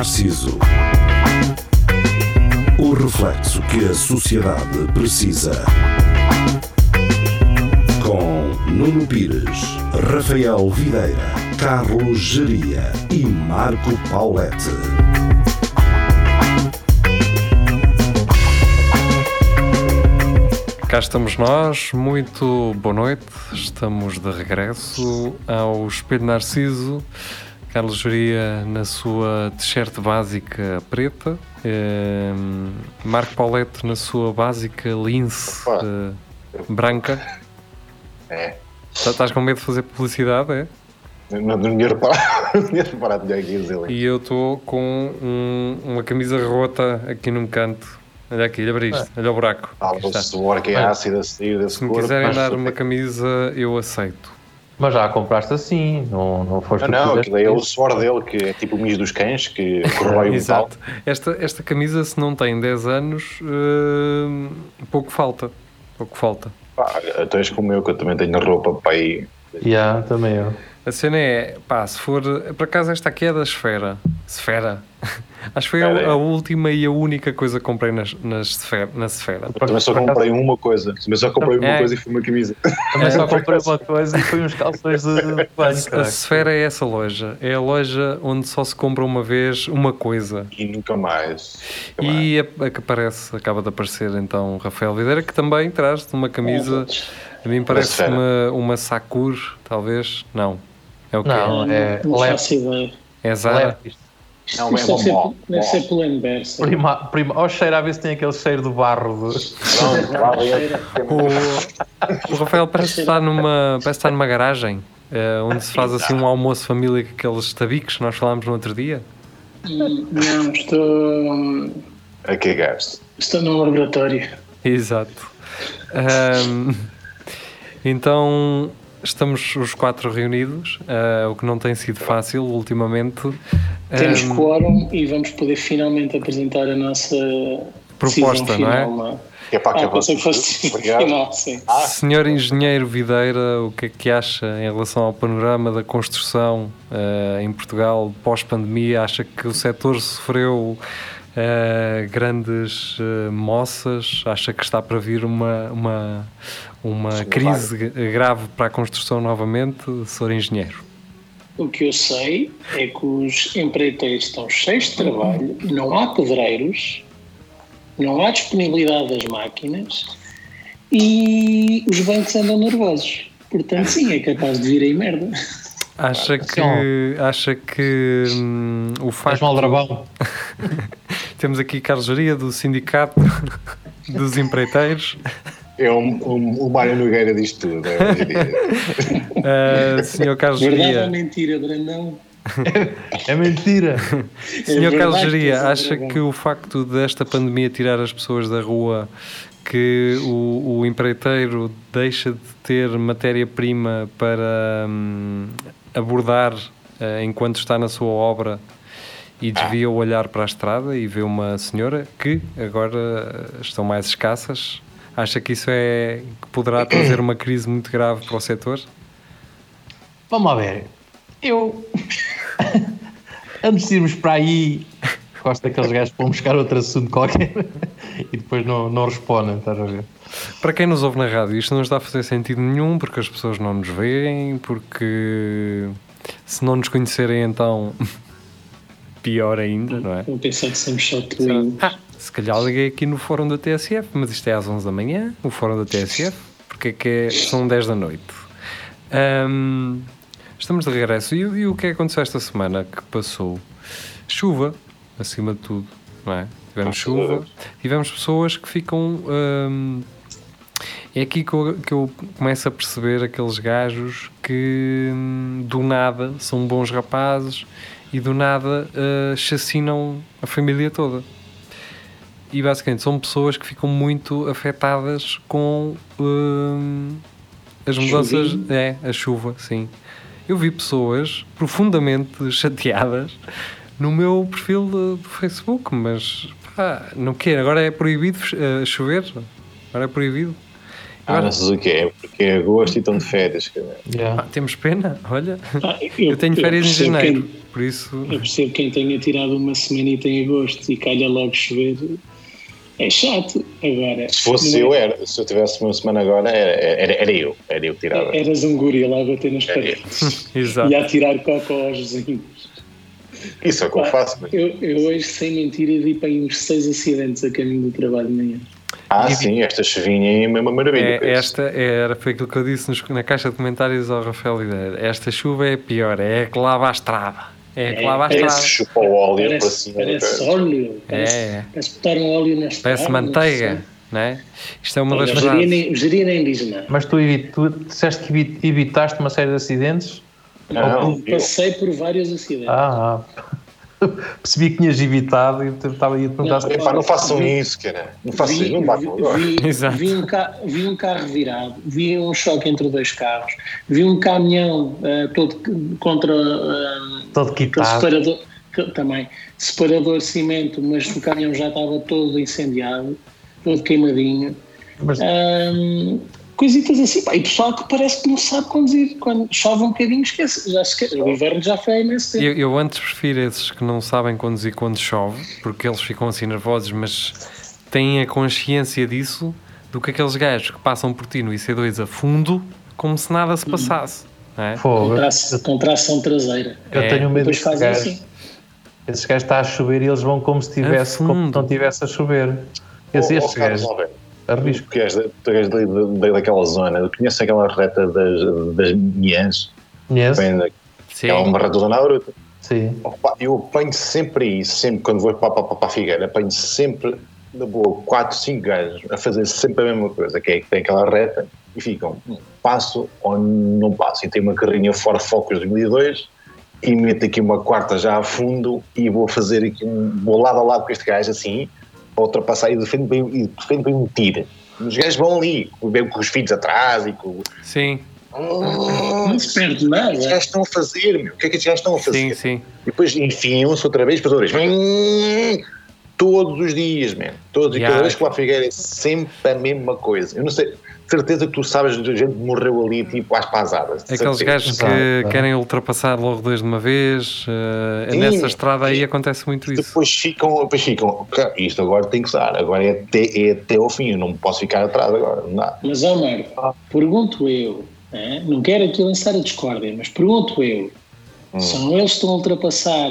Narciso. O reflexo que a sociedade precisa. Com Nuno Pires, Rafael Videira, Carlos Geria e Marco Paulette. Cá estamos nós, muito boa noite. Estamos de regresso ao Espelho Narciso. Carlos Juria na sua t-shirt básica preta, eh, Marco Paulette na sua básica lince eh, branca. É. Tá- Estás com medo de fazer publicidade, é? Não, não tinha reparado, não tinha reparado que aqui dizer. E eu estou com um- uma camisa rota aqui num canto. Olha aqui, olha para isto, olha o buraco. Aqui o suor que é ácido a sair desse Se me corpo. quiserem dar uma camisa, eu aceito. Mas já a compraste assim, não, não foste Não, que não, fizeste aquilo é o suor dele, que é tipo o mijo dos cães, que corrói o. Exato. Esta, esta camisa, se não tem 10 anos, hum, pouco falta. Pouco falta. Pá, tu és como eu, que eu também tenho roupa para aí. Yeah, também eu. A cena é, pá, se for. Por acaso, esta aqui é da Esfera. Esfera. Acho que foi a, é. a última e a única coisa que comprei nas, nas esfera, na Esfera. Eu também só comprei uma coisa. Também só comprei uma É. coisa e foi uma camisa. Também só comprei uma coisa e foi uns calções de de banho, A caraca. Esfera é essa loja. É a loja onde só se compra uma vez uma coisa. E nunca mais. Nunca mais. E a, a que aparece, acaba de aparecer então Rafael Videira, que também traz uma camisa. A mim parece uma, uma Sakur, talvez. Não. É o quê? Não, é Não ideia. É Zara? Não, é bom. deve ser pelo inverso. Prima, prima, ao cheiro a ver se tem aquele cheiro de barro. De... O, o Rafael parece estar numa, parece estar numa garagem eh, onde se faz assim um almoço família com aqueles tabiques que nós falámos no outro dia. Não, estou, A que gasto? estou num laboratório. Exato. Ahm, então estamos os quatro reunidos, ah, o que não tem sido fácil ultimamente. Temos Ahm, quórum e vamos poder finalmente apresentar a nossa Proposta, não é? final, não é? Que é para Ah, acabar. pensei que fosse final, sim. Ah, Senhor Engenheiro Videira, o que é que acha em relação ao panorama da construção eh, em Portugal pós-pandemia? Acha que o setor sofreu eh, grandes eh, moças? Acha que está para vir uma, uma, uma Sim, crise grave para a construção novamente, Senhor Engenheiro? O que eu sei é que os empreiteiros estão cheios de trabalho, não há pedreiros, não há disponibilidade das máquinas e os bancos andam nervosos. Portanto, sim, é capaz de vir aí merda. Acha que, acha que hum, o Faz facto... mal dragão. Temos aqui Carlos Jaria, do Sindicato dos Empreiteiros. É um, um, o Mário Nogueira diz tudo. é, hoje em dia. Uh, Senhor Carlos Verdade ou Jaria, mentira, Brandão? É mentira. Senhor É Carlos verdade que Geria, um acha que o facto desta pandemia tirar as pessoas da rua, que o, o empreiteiro deixa de ter matéria-prima para hum, abordar eh, enquanto está na sua obra e desvia o olhar para a estrada e vê uma senhora que agora estão mais escassas? Acha que isso é que poderá trazer uma crise muito grave para o setor? Vamos lá ver. Eu. Antes de irmos para aí, gosto daqueles gajos que vão buscar outro assunto qualquer e depois não, não respondem, estás a ver? Para quem nos ouve na rádio, isto não está a fazer sentido nenhum porque as pessoas não nos veem, porque se não nos conhecerem, então pior ainda, não é? Vou pensar que somos só twins. Ah, se calhar liguei aqui no fórum da TSF, mas isto é às 11 da manhã, o fórum da TSF, porque é que é- são 10 da noite. Ahm, estamos de regresso. E, e o que é que aconteceu esta semana que passou? Chuva, acima de tudo, não é? Tivemos chuva, tivemos pessoas que ficam. ahm, é aqui que eu, que eu começo a perceber aqueles gajos que hum, do nada são bons rapazes e do nada ah, chacinam a família toda. E basicamente são pessoas que ficam muito afetadas com hum, as mudanças. Chuvinho. É, a chuva, sim. Eu vi pessoas profundamente chateadas no meu perfil do, do Facebook, mas pá, não quero. Agora é proibido eh, chover. Agora é proibido. Ah, não sei o que é, porque é agosto e estão de férias. cara. Yeah. Ah, temos pena, olha. Ah, Eu tenho férias em percebo janeiro, quem- por isso. eu percebo quem tenha tirado uma semanita em agosto e calha logo chover. É chato. Agora, Se fosse não eu, é- era. Se eu tivesse uma semana agora, era, era, era eu. Era eu que tirava. Eras um guri lá a bater nas É, paredes Exato. e a tirar cocó aos vizinhos. Isso é o que eu faço. mas- Eu, eu hoje, sem mentira, vi para aí uns seis acidentes a caminho do trabalho de manhã. Ah, sim, esta chuvinha é uma maravilha. É, esta era, foi aquilo que eu disse nos- na caixa de comentários ao Rafael Videira. Esta chuva é pior, é a que lava a estrada. É É, lava parece estrada. Chupa o óleo para Parece, cima. parece óleo. Parece, É. parece botar um óleo na estrada. Parece manteiga, não é? Isto é uma das verdades. o geria nem diz nada. Mas tu, tu disseste que evi- evitaste uma série de acidentes? Não, eu- Passei por vários acidentes. Ah, ah. Percebi que tinhas evitado e estava aí a perguntar se Epá, não façam isso, cara. Não façam isso, não batam agora. vi, vi um ca- vi um carro virado, vi um choque entre dois carros, vi um caminhão eh, todo contra eh, todo quitado. separador, que- também, separador de cimento, mas o caminhão já estava todo incendiado, todo queimadinho. Mas Ahm, coisitas assim, pá, e pessoal que parece que não sabe conduzir, quando chove um bocadinho esquece, já esquece. o inverno já foi imenso tempo. Eu, eu antes prefiro esses que não sabem conduzir quando chove, porque eles ficam assim nervosos, mas têm a consciência disso, do que aqueles gajos que passam por ti no IC2 a fundo, como se nada se passasse. Não é? Com tração, com tração traseira. Eu É. tenho medo Depois fazem gajos. assim. Esses gajos está a chover e eles vão como se tivesse, como se não tivesse a chover. Esse, Oh, estes oh, Carlos gajos, arrisco. Tu que és, da- tu és da- da- daquela zona, eu conheço aquela reta das, das Miãs, da- Sim. é uma reta na bruta. Sim. Opa, eu apanho sempre aí, sempre quando vou para, para, para a Figueira, apanho sempre, na boa, 4, 5 gajos a fazer sempre a mesma coisa, que é que tem aquela reta e ficam, "Hum, passo ou não passo. E tem uma carrinha Ford Focus 2002 e meto aqui uma quarta já a fundo e vou fazer aqui um, vou lado a lado com este gajo assim, para ultrapassar e defendo bem, e defendo bem um tiro. Os gajos vão ali, bem com os filhos atrás e com. Sim, Não se perde O que é que nada. gajos estão a fazer, meu? O que é que estes gajos estão a fazer? sim, sim. E depois enfiam-se outra vez, depois outra vez. Todos os dias, man. Todos. E Yeah. cada vez que lá Figueira é sempre a mesma coisa. Eu não sei, certeza que tu sabes de gente que morreu ali, tipo, às pasadas. Aqueles gajos que Exato. querem ultrapassar logo dois de uma vez, eh, Sim. nessa estrada aí acontece muito isso. Depois ficam, depois ficam, "Cara, isto agora tem que dar, agora é até, é até ao fim, eu não posso ficar atrás agora, não dá. Mas, Marco, pergunto eu, né? não quero aqui lançar a discórdia, mas pergunto eu, Hum. são eles que estão a ultrapassar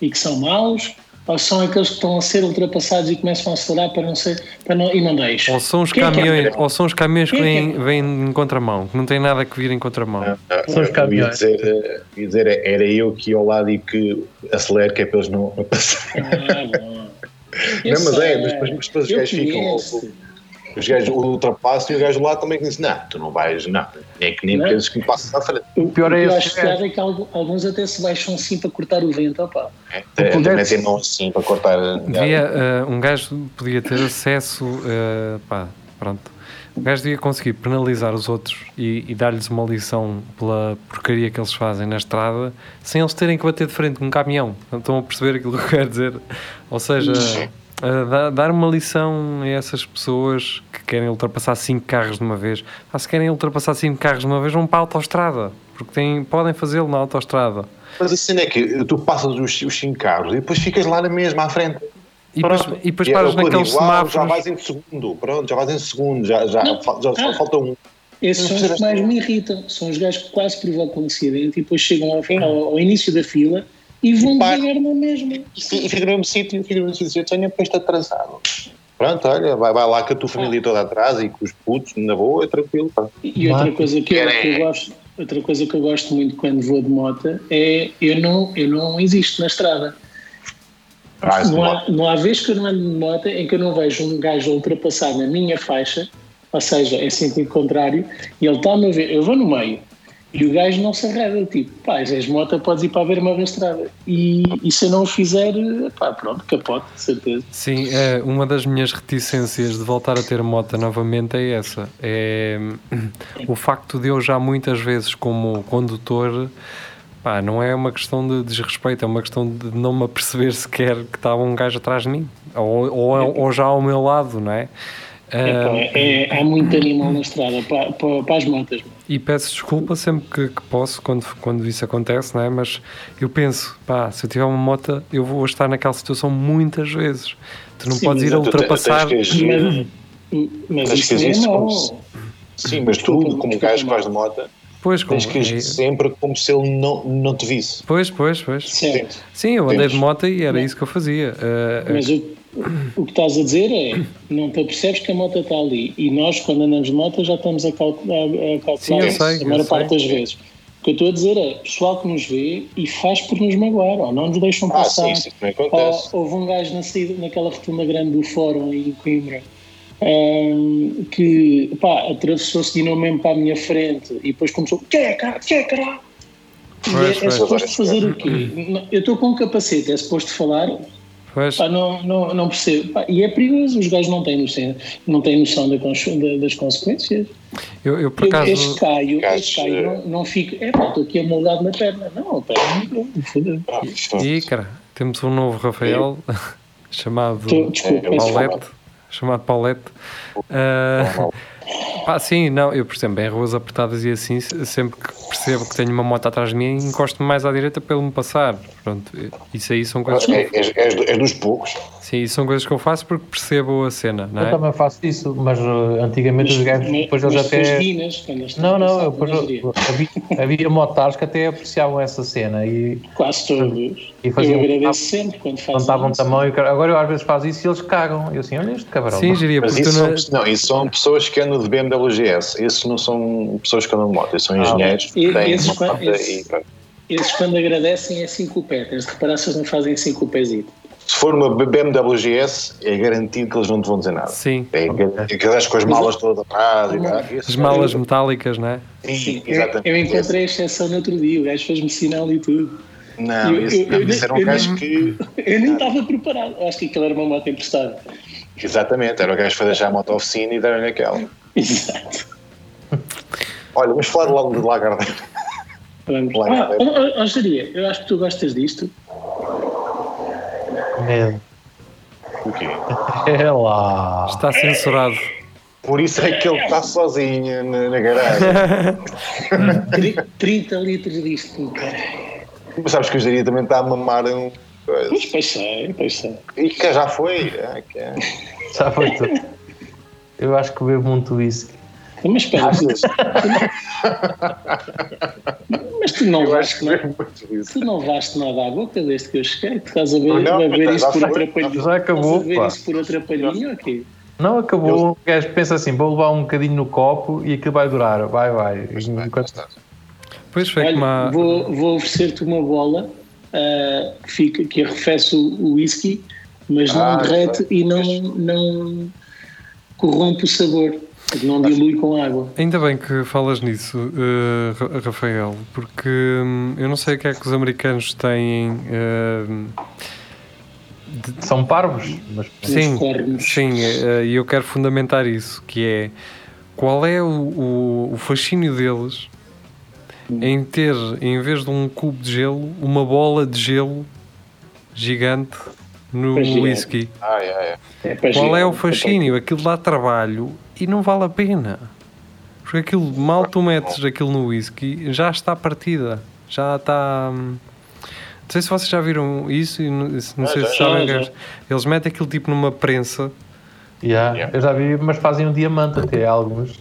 e que são maus, ou são aqueles que estão a ser ultrapassados e começam a acelerar para não ser, para não, e não deixam? Ou são os Quem é que é? caminhões, ou são os caminhões que Quem é vêm, que é? vêm em contramão, que não têm nada que vir em contramão. Ah, ah, São os eu ia caminhões. dizer, eh, ia dizer, era eu que ia ao lado e que acelero, que é para eles não não passarem. Ah, bom. Não, mas é, mas depois- depois os gajos ficam- conheço. Os gajos ultrapassam e o gajo lá também diz: Não, tu não vais, não. É que nem Não. penses que me passas à frente. O pior é que eu acho piada é que algu- alguns até se baixam assim para cortar o vento, opá. É, Até puder- metem mão assim para cortar. Devia, eh, um gajo podia ter acesso, eh, pá, pronto. O gajo devia conseguir penalizar os outros e, e dar-lhes uma lição pela porcaria que eles fazem na estrada sem eles terem que bater de frente com um caminhão. Estão a perceber aquilo que eu quero dizer? Ou seja, eh, dar uma lição a essas pessoas que querem ultrapassar cinco carros de uma vez. Ah, se querem ultrapassar cinco carros de uma vez, vão para a autostrada. Porque têm, podem fazê-lo na autostrada. Mas a cena é que tu passas os, os cinco carros e depois ficas lá na mesma à frente. E depois, e depois é paras o que eu naqueles digo, ah, semáforos. Já vais em segundo, pronto, já vais em segundo, já, já, Não. já só Ah. falta um. Esses são os que mais me irritam. São os gajos que quase provocam um acidente e depois chegam ao, ao- ao início da fila e vão devagar na mesma. E e fica no mesmo sítio, fica no mesmo sítio. Eu tenho posto atrasado. Pronto, olha, vai, vai lá com a tua família toda atrás e com os putos, na boa, é tranquilo. pá. E outra coisa que eu, que eu gosto, outra coisa que eu gosto muito quando vou de moto é eu não, eu não existo na estrada. Ah, Não há, não há vez que eu não ando de moto em que eu não vejo um gajo a ultrapassar na minha faixa, ou seja, em sentido contrário, e ele está-me a ver, eu vou no meio, e o gajo não se arreda, tipo, pá, és moto, podes ir para a da estrada. E, e se eu não o fizer, pá, pronto, capote, de certeza. Sim, é, uma das minhas reticências de voltar a ter moto novamente é essa. É o facto de eu já muitas vezes, como condutor, pá, não é uma questão de desrespeito, é uma questão de não me aperceber sequer que estava um gajo atrás de mim, ou, ou, ou já ao meu lado, não é? É, pá, Ah, é- há muito animal na estrada para, para, para as motas. E peço desculpa sempre que, que posso quando, quando isso acontece, não é? Mas eu penso, pá, se eu tiver uma moto, eu vou estar naquela situação muitas vezes. Tu não Sim, podes ir a Tu te- ultrapassar. tens que agir- Mas, mas Tens isso não é como Sim, mas tu, como gajo que vais de moto, Pois, como, tens que agir é- sempre como se ele não, não te visse. pois, pois, pois. Certo. Sim, eu andei de moto e era isso que eu fazia. Ah, Mas o, o que estás a dizer é não te apercebes que a moto está ali e nós quando andamos de moto já estamos a calcular, a calcular Sim, eu sei, a maior sei. parte das vezes. O que eu estou a dizer é pessoal que nos vê e faz por nos magoar ou não nos deixam Ah, passar. sim, isso também Ou, acontece. houve um gajo na saída, naquela rotunda grande do fórum em Coimbra hum, que pá, atravessou-se de novo mesmo para a minha frente e depois começou que é cara, que é cara Pois, é, é pois. suposto fazer o quê? Não, Eu estou com um capacete, é suposto falar Pá, não, não, não percebo. Pá, e é perigoso, os gajos não têm noção, não têm noção da das consequências. eu, eu por Eu, este acaso. caio, este caio não, não fica. É pá, estou aqui amoldado na perna. Não, a perna não fodeu. Ah, E, cara, temos um novo Rafael chamado Tô- Desculpa, É, Paulette. Chamado Paulette. Ah, pá, sim, não, eu, por exemplo, em ruas apertadas e assim, se- sempre que percebo que tenho uma moto atrás de mim, encosto-me mais à direita para ele me passar. Pronto, isso aí são coisas É, és, és, és dos poucos. Sim, isso são coisas que eu faço porque percebo a cena, não Eu é? também faço isso, mas uh, antigamente os gajos, Mas- depois eles mas até. eles Não, não, eu, depois, eu- havia, havia motares que até apreciavam essa cena e Quase todos. E faziam- eu agradeço sempre quando fazem contavam isso. tamanho. Agora eu às vezes faço isso e eles cagam. Eu assim, olha este cabrão. Sim, diria, Mas porque isso tu são, não, não, isso são pessoas que andam de BMW GS. Esses não são pessoas que andam de moto, são Ah, engenheiros que e- têm esses esses- e. Esses quando agradecem é cinco pés. Tens de reparar se eles não fazem cinco pésitos. Se for uma BMW GS, é garantido que eles não te vão dizer nada. Sim, É aquelas com as malas todas atrás e as malas metálicas, não é? Sim, exatamente. eu encontrei a exceção no outro dia, o gajo fez-me sinal e tudo. Não, Eu- isso, eu- era um gajo que. Eu nem estava preparado. Acho que aquilo era uma moto emprestada. Exatamente, era o gajo que foi deixar a moto à oficina e deram-lhe aquela. Exato. Olha, vamos falar logo de Lagardère. Vamos. Lá, Ah, é. oh, oh, oh, eu acho que tu gostas disto. Medo. O quê? É lá. Está censurado. Por isso é que ele está sozinho na, na garagem. Tri- 30 litros disto, cara. Mas sabes que o Jaria também está a mamar um. coisa. Pois, pois sei, pois sei. E que já foi. ah, que é. Já foi tudo. Eu acho que bebo muito whisky. Mas espera? Mas tu não Eu acho que é. Tu não vais nada à boca desde que eu cheguei. Tu estás a ver, Não, a ver isso por outra palhinha. Já acabou, Estás a ver pá. isso por outra palhinha ou quê? Não, acabou. O gajo pensa assim: vou levar um bocadinho no copo e aquilo vai durar. Vai, vai. Enquanto- Pois foi Olha, como a... vou, vou oferecer-te uma bola ah, que, fica, que arrefece o, whisky, mas não Ah, derrete e não, não corrompe o sabor. Não dilui com água. Ainda bem que falas nisso, eh, Ra- Rafael, porque hum, eu não sei o que é que os americanos têm. hum, São parvos, mas sim, sim, eh, e eu quero fundamentar isso, que é qual é o, o, o fascínio deles em ter, em vez de um cubo de gelo, uma bola de gelo gigante no é. whisky. Ah, é, é. É Qual é o fascínio? Aquilo dá trabalho e não vale a pena. Porque aquilo, mal tu metes aquilo no whisky, já está partida. Já está. hum, Não sei se vocês já viram isso e não, não Ah, sei já, se sabem. já. que Eles metem aquilo tipo numa prensa. Yeah, Yeah. eu já vi, mas fazem um diamante até alguns.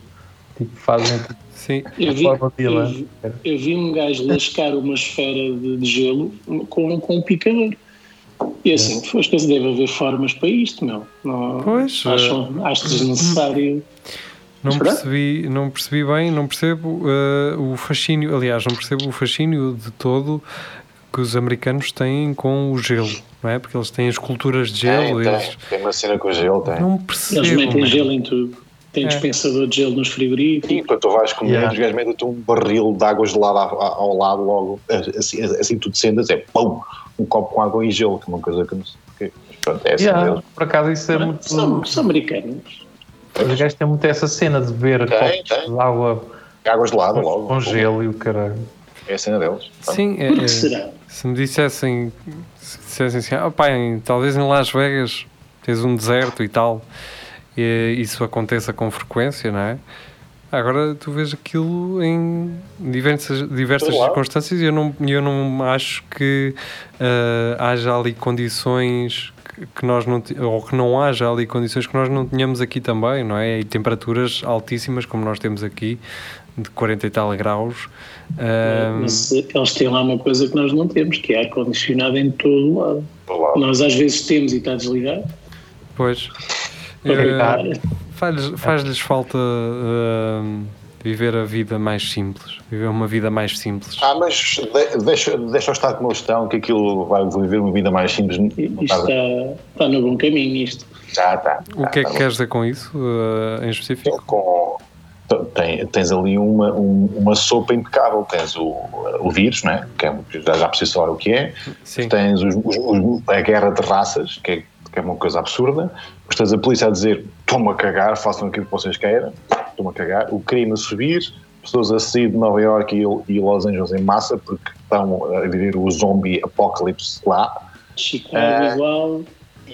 Tipo, fazem Sim. Eu a vi, forma de eu, eu vi um gajo lascar uma esfera de, de gelo com, com um picador. E assim, as coisas deve haver formas para isto, meu. Não, Pois, acho, acho desnecessário. Não percebi, não percebi bem, não percebo eh, o fascínio. Aliás, não percebo o fascínio de todo que os americanos têm com o gelo, não é? Porque eles têm esculturas de gelo. Tem, eles tem. Tem uma cena com o gelo, tem. não Eles percebo. metem man. gelo em tudo. Tem É. dispensador de gelo nos frigoríficos. E quando tu vais comer, Yeah. os gajos metem-te um barril de água gelada ao, ao lado, logo, assim, assim tudo sendas, é pum, um copo com água e gelo, que é uma coisa que não sei porquê. Mas pronto, é assim Yeah, deles. por acaso isso é muito. São, são americanos. Os gajos têm muito essa cena de beber Tem, copos tem. de água Água gelada, logo. com gelo e o caralho. É a cena deles. Pronto. Sim, é, Por que é, será? se me dissessem, se dissessem assim, ah, pá, em- talvez em Las Vegas tens um deserto e tal, eh, isso aconteça com frequência, não é? Agora tu vês aquilo em diversas, diversas circunstâncias e eu não, eu não acho que eh, haja ali condições que- nós não ou que não haja ali condições que nós não tenhamos aqui também, não é? E temperaturas altíssimas como nós temos aqui de 40 e tal graus. Ahm, Mas eles têm lá uma coisa que nós não temos, que é ar-condicionado em todo o lado. Olá. Nós às vezes temos e está desligado. pois. Eh. Faz-lhes faz-lhes falta ahm, viver a vida mais simples, viver uma vida mais simples. Ah, mas de, deixa, deixa eu estar como eles estão, que aquilo vai viver uma vida mais simples. Isto está, está no bom caminho, isto. Já está. O que é que queres dizer com isso, eh, em específico? com tem- tens ali uma, um- uma sopa impecável. Tens o, o vírus, né? que é, já, já preciso falar o que é. Sim. Tens os- os- os- a guerra de raças, que é, que é uma coisa absurda. Depois tens a polícia a dizer: toma a cagar, façam aquilo que vocês queiram, toma a cagar. O crime a subir, pessoas a sair de Nova York e, e Los Angeles em massa porque estão a viver o zombie apocalipse lá. Chicago Ah. igual.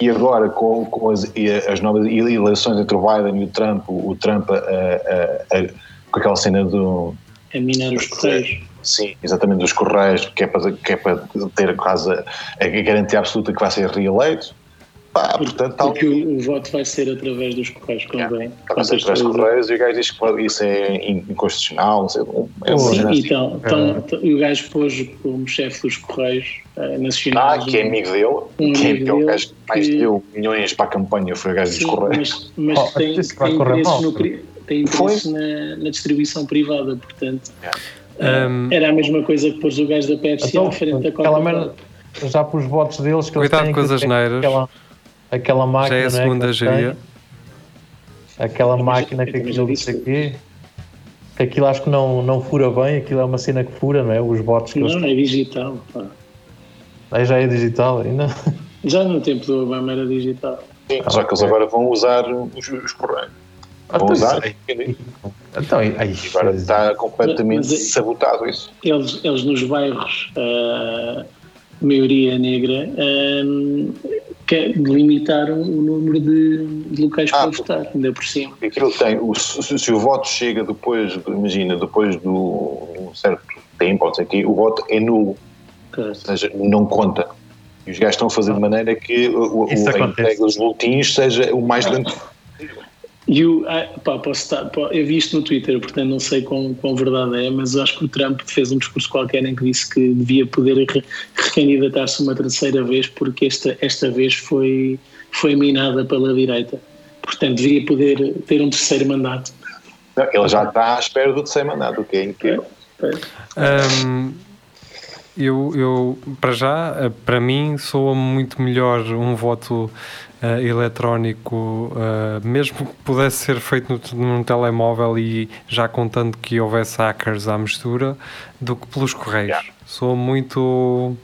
E agora, com, com as, as novas eleições entre o Biden e o Trump, o, o Trump a- a- a- com aquela cena do. A minar os correios. Sim, exatamente, dos Correios, que é para, que é para ter quase a, a garantia absoluta que vai ser reeleito. Pá, portanto, está Porque o, o voto vai ser através dos correios, convém. Está a ser para os Correios e o gajo diz que isso é inconstitucional, não sei. É Sim, assim. então, então, e o gajo pôs como chefe dos correios eh, Ah, nacionais. que é amigo dele, um que é, amigo que é o gajo que mais deu milhões para a campanha, foi o gajo dos Correios. mas, mas Oh, tem, tem interesses, no, tem interesses na, na distribuição privada, portanto. Um, Era a mesma coisa que pôs o gajo da Pepsi Então, à frente da Coca-Cola. já para os votos deles que eles Cuidado têm, com as eles asneiras. Aquela, aquela máquina, já é a não segunda eles geria. Aquela máquina que aquilo disse quê. Que aquilo acho que não, não fura bem, aquilo é uma cena que fura, não é? Os votos que eles Não, é digital. pá. Aí já é digital ainda. Já no tempo do Obama era digital. Sim, só que eles agora vão usar os, os Correios. Ah, Vão usar. é. Então, aí, aí, agora está completamente Mas- mas é- sabotado isso. Eles, eles nos bairros, ah, maioria negra, ah, que limitaram o número de, de locais Ah, para votar, ainda por cima. Aquilo tem, o, se, se o voto chega depois, de- imagina, depois do um certo tempo, sei o o voto é nulo, ou seja, não conta. E os gajos estão a fazer de maneira que o, o, Isso a acontece. entrega dos boletins seja o mais lento. E o, ah, pá, posso estar, pá, eu vi isto no Twitter, portanto não sei quão, quão verdade é, mas acho que o Trump fez um discurso qualquer em que disse que devia poder re- recandidatar-se uma terceira vez porque esta, esta vez foi, foi minada pela direita. Portanto, devia poder ter um terceiro mandato. Não, ele já está à espera do terceiro mandato, o que é incrível. Um, eu, eu, para já, eh, para mim, soa muito melhor um voto eh, eletrónico, eh, mesmo que pudesse ser feito num telemóvel e já contando que houvesse hackers à mistura, do que pelos correios. Yeah. Soa muito.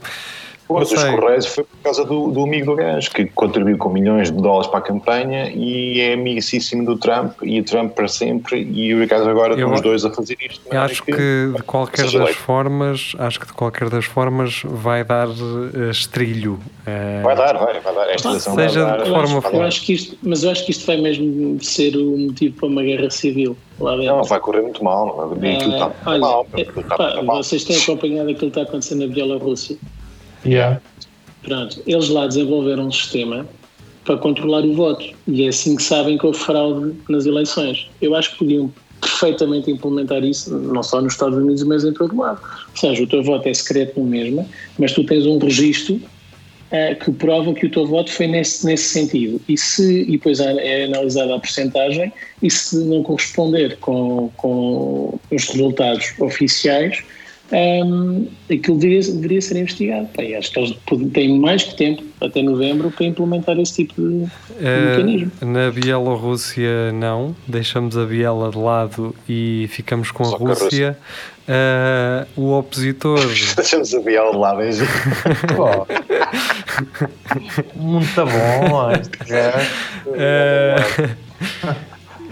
Mas não os sei. Correios foi por causa do, do amigo do gajo, que contribuiu com milhões de dólares para a campanha e é amicíssimo do Trump e o Trump para sempre e o gajo agora estão os dois a fazer isto. Eu acho que de qualquer das eleito. formas, acho que de qualquer das formas vai dar eh, estrilho. Eh, Vai dar, vai, vai dar. Esta eleição Seja vai de dar. que Eu forma acho, for. eu acho que isto, mas eu acho que isto vai mesmo ser o motivo para uma guerra civil lá dentro. Não, vai correr muito mal. Não vai? Aquilo está Ah, muito olha, mal. é, aquilo está pá, muito mal. vocês têm acompanhado aquilo que está acontecendo na Bielorrússia. Yeah. Pronto, eles lá desenvolveram um sistema para controlar o voto e é assim que sabem que houve fraude nas eleições. Eu acho que podiam perfeitamente implementar isso, não só nos Estados Unidos, mas em todo lado. Ou seja, o teu voto é secreto no mesmo, mas tu tens um registro eh, que prova que o teu voto foi nesse, nesse sentido. E, se, e depois é é analisada a porcentagem e se não corresponder com, com os resultados oficiais, hum, aquilo deveria, deveria ser investigado. Pá, e acho que eles têm mais que tempo, até novembro, para implementar esse tipo de, de Eh, mecanismo. na Bielorrússia, não. Deixamos a Biela de lado e ficamos com a com a Rússia. Eh, o opositor. Deixamos a Biel de lado? Pô. Muito bom gajo. eh,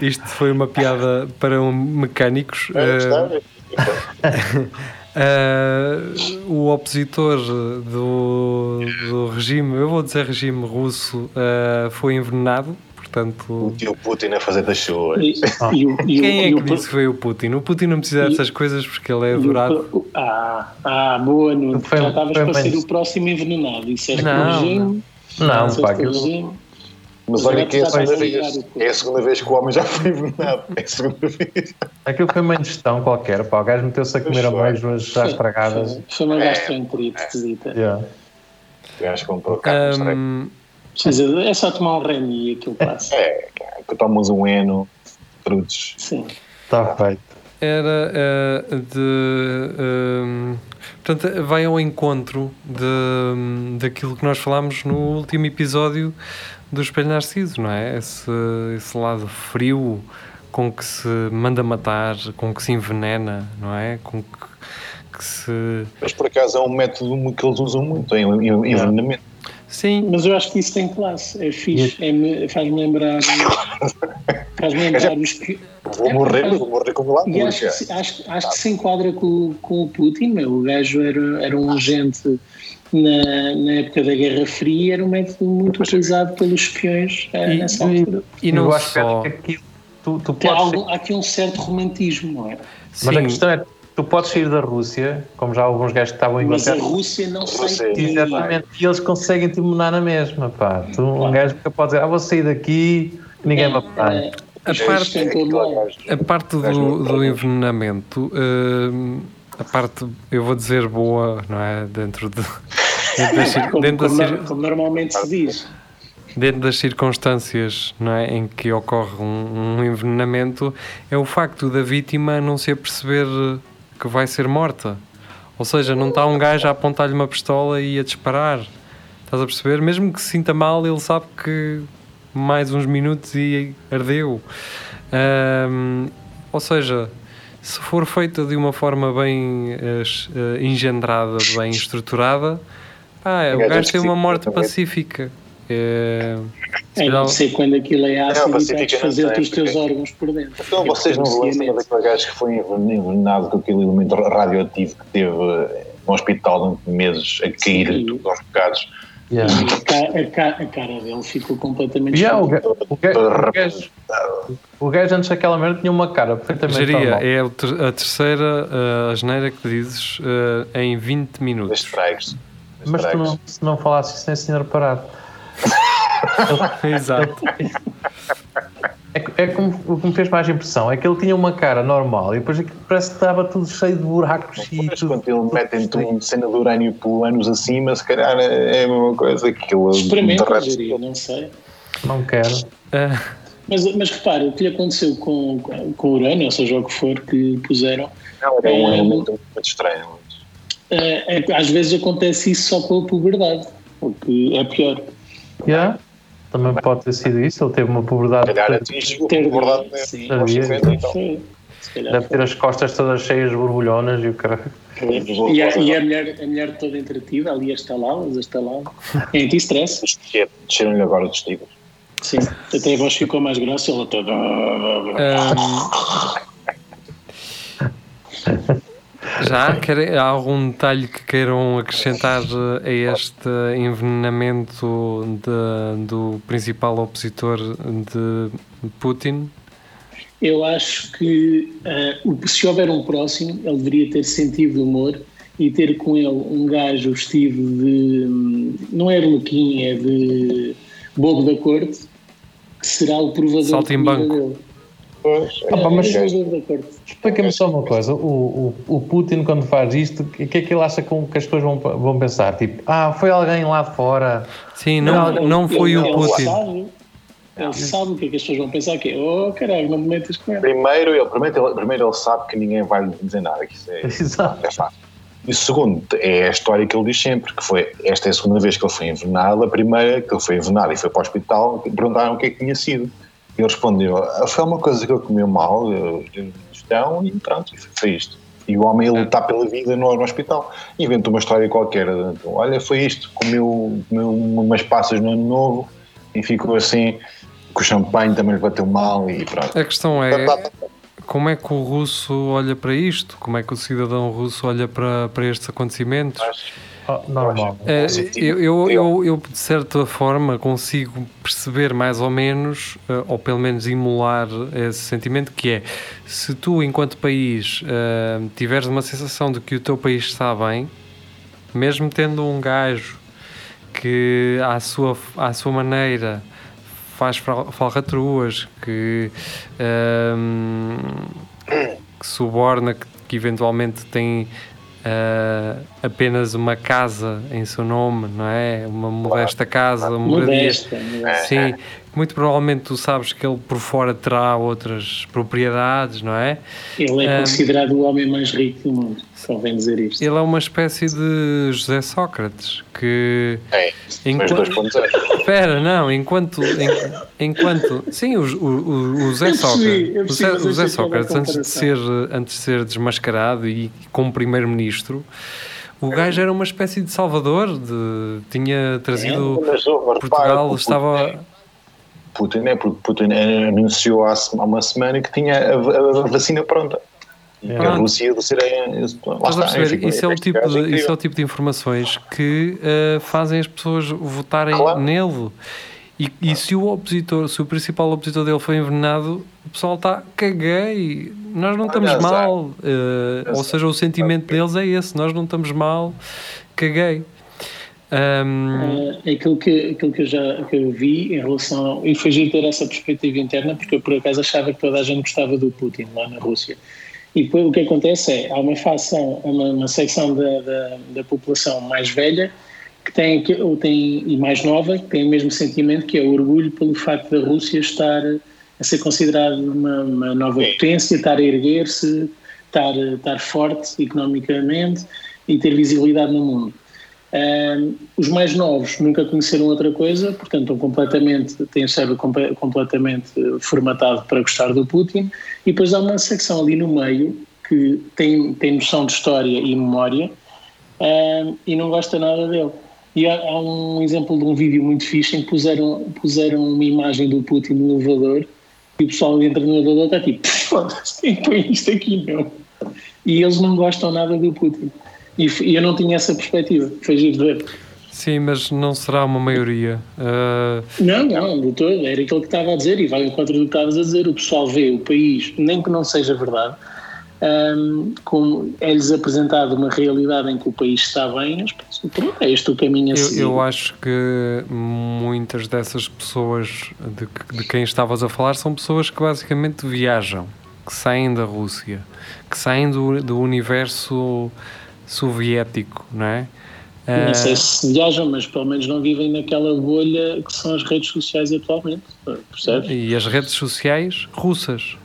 isto foi uma piada para um mecânicos. É, está? Uh, o opositor do, do regime, eu vou dizer regime russo, uh, foi envenenado. portanto. O tio Putin a fazer das suas. E, e o- e o- Quem é e que o- disse que foi o Putin? O Putin não precisa e- dessas coisas porque ele é e o- adorado. o- Ah, ah, boa, Nuno. Foi- Já estavas foi para ser o próximo envenenado. Disseste Não, o regime. Não, disseste pá, o regime. Mas olha que é a, segunda vez, é a segunda vez que o homem já foi envenenado. É a segunda vez. aquilo foi uma ingestão qualquer. Pá, o gajo meteu-se a comer amêijoas já estragadas. Foi- Foi uma É. gastroenterite, dita. Yeah. O gajo comprou carne É só tomar um remi aquilo passa. É, que tomas um eno, frutos. Sim. Está feito. era eh, de. ehm, portanto, vai ao encontro de, daquilo que nós falámos no último episódio do Espelho Narciso, não é? Esse, esse lado frio com que se manda matar, com que se envenena, não é? Com que, que se. Mas por acaso é um método que eles usam muito em envenenamento. Sim, Mas eu acho que isso tem classe. É fixe. É me- Faz-me lembrar. Faz-me lembrar os que. Vou morrer, vou morrer com lá. Acho que, se- acho, acho que se enquadra com, com o Putin. meu. O gajo era, era um agente na, na época da Guerra Fria, era um método muito utilizado pelos espiões eh, E- nessa altura. e não eu acho só. que aquilo, tu, tu podes algo, há aqui um certo romantismo, não é? Mas a sim, questão é, tu podes sair da Rússia, como já alguns gajos que estavam em Mas a. Rússia não sai de Exatamente, e eles conseguem te monar na mesma, pá. Tu, um gajo nunca pode dizer, ah, vou sair daqui, ninguém me apanha. a parte, tem todo lado. A parte do, do envenenamento, hum, a parte, eu vou dizer boa, não é? Dentro, de, dentro, das, Como, dentro, como como normalmente se diz. dentro das circunstâncias não é? em que ocorre um, um envenenamento, é o facto da vítima não se aperceber que vai ser morta. Ou seja, não está um gajo a apontar-lhe uma pistola e a disparar. Estás a perceber? Mesmo que se sinta mal, ele sabe que mais uns minutos e ardeu. Ahm, ou seja, se for feita de uma forma bem eh, engendrada, bem estruturada, pá, o gajo gajo tem uma é morte pacífica. É, É, não sei quando aquilo é ácido e não fazer sei, os teus porque- órgãos por dentro. Então É vocês não lembram daquele gajo que foi envenenado com aquele elemento radioativo que teve eh, no hospital durante meses a cair Sim. tudo aos bocados? Yeah. A, ca- a ca- a cara dele ficou completamente Yeah, o, escura. ga- o, ga- o gajo, o gajo antes daquela merda tinha uma cara perfeitamente Geria, é a terceira uh, asneira que dizes eh, em 20 minutos. Estragos. Mas tu não, se não falasses isso nem se tinha reparado. Exato. É, que- é como, o que me fez mais impressão é que ele tinha uma cara normal e depois parece que estava tudo cheio de buracos e tudo. quando ele metem-te um cena de urânio por anos acima, se calhar é a mesma coisa que aquilo Experimenta, diria, não sei. Não quero. Ah, Mas, mas repara, o que lhe aconteceu com, com o urânio, ou seja, o que for que puseram, Não, era um É, elemento muito estranho. é, é às vezes acontece isso só com a puberdade, o que é pior. Yeah. Também pode ter sido isso. Ele teve uma Se puberdade. calhar atinge Ter- sim. 50 então. Foi. Se calhar Deve ter as costas todas cheias de borbulhonas e o cara. E, a, e a, mulher, a mulher toda entretida, ali a estalá-las, a estalá É anti-stress. Desceram-lhe agora os testículos. Sim. Até a voz ficou mais grossa, ela toda. ahm, já querem, há algum detalhe que queiram acrescentar a este envenenamento de- do principal opositor de Putin? Eu acho que o- se houver um próximo, ele deveria ter sentido de humor e ter com ele um gajo vestido de. hum, não é arlequim, é de bobo da corte, que será o provador de dele. Pois, Ah, pá, mas-. Explica-me só uma coisa: o, o, o Putin, quando faz isto, o que é que ele acha que as pessoas vão, vão pensar? Tipo, ah, foi alguém lá de fora. Sim, não, Ele- não foi ele- o ele Putin. Sabe, ele sabe o que é que as pessoas vão pensar, que é, oh caralho, não me metas com ele. Primeiro ele, primeiro, ele, primeiro ele sabe que ninguém vai lhe dizer nada, que isso é, Exato. é fácil. E segundo, é a história que ele diz sempre, que foi, esta é a segunda vez que ele foi envenenado, a primeira que ele foi envenenado e foi para o hospital, perguntaram o que é que tinha sido. E ele respondeu, "Ah, foi uma coisa que ele comeu mal, eu- eu- digestão, e pronto, foi isto. E o homem a lutar pela vida no, no hospital. E inventou uma história qualquer. Então, Olha, foi isto, comeu, comeu umas passas no ano novo e ficou assim, com o champanhe também lhe bateu mal e pronto. A questão é como é que o russo olha para isto? Como é que o cidadão russo olha para, para estes acontecimentos? Oh, normal. Eh, Positivo. eu, eu, eu, eu, de certa forma, consigo perceber mais ou menos, eh, ou pelo menos emular esse sentimento, que é se tu, enquanto país, eh, tiveres uma sensação de que o teu país está bem, mesmo tendo um gajo que, à sua, à sua maneira, faz fal- falcatruas, que, ehm, que suborna, que, que eventualmente tem ah, apenas uma casa em seu nome, não é? Uma modesta casa, uma moradia. Modesta. modesta. Sim, muito provavelmente tu sabes que ele por fora terá outras propriedades, não é? Ele é considerado o homem mais rico do mundo, convém dizer isto. Ele é uma espécie de José Sócrates que. É, Enquanto- 2.0. Espera, não, enquanto. en- enquanto sim, o, o, o, Eu percebi, Sócrates. eu o era Sócrates, antes de, ser, antes de ser desmascarado e como primeiro-ministro, o gajo era uma espécie de salvador, de, tinha trazido. Mas, repara, Portugal estava. Putin é porque Putin anunciou há uma semana que tinha a, a- vacina pronta. E que a. Rússia seria. Lá está, perceber? Isso é, o tipo gajo de, incrível. isso é o tipo de informações que eh, fazem as pessoas votarem Claro. nele. E, e se o opositor, se o principal opositor dele foi envenenado, o pessoal está caguei. Nós não estamos mal. eh, ou seja, o sentimento deles é esse. Nós não estamos mal. Caguei. Ahm, Ah, aquilo, que, aquilo que, eu já, que eu vi em relação ao, e foi giro ter essa perspectiva interna porque eu por acaso achava que toda a gente gostava do Putin lá na Rússia e depois o que acontece é há uma facção, uma, uma secção da, da, da população mais velha que tem, que, ou tem e mais nova que tem o mesmo sentimento que é o orgulho pelo facto da Rússia estar a ser considerada uma, uma nova potência, estar a erguer-se, estar, estar forte economicamente e ter visibilidade no mundo. Um, os mais novos nunca conheceram outra coisa, portanto, estão completamente, têm o cérebro compe- completamente formatado para gostar do Putin, e depois há uma secção ali no meio que tem, tem noção de história e memória um, e não gosta nada dele. E há, há um exemplo de um vídeo muito fixe em que puseram, puseram uma imagem do Putin no elevador e o pessoal entra no elevador e está tipo, foda-se, põe isto aqui, meu? E eles não gostam nada do Putin. E e eu não tinha essa perspectiva, foi giro de ver. sim, mas não será uma maioria. Ah, Não, não, todo, era aquilo que estava a dizer e vai encontro do que estavas a dizer. O pessoal vê o país, nem que não seja verdade, hum, como é-lhes apresentado uma realidade em que o país está bem, pensam, pronto, é este o caminho a Eu, seguir. eu acho que muitas dessas pessoas de, de quem estavas a falar são pessoas que basicamente viajam, que saem da Rússia, que saem do, do universo soviético, não é? Não Ah, sei se viajam, mas pelo menos não vivem naquela bolha que são as redes sociais atualmente, percebes? e as redes sociais russas.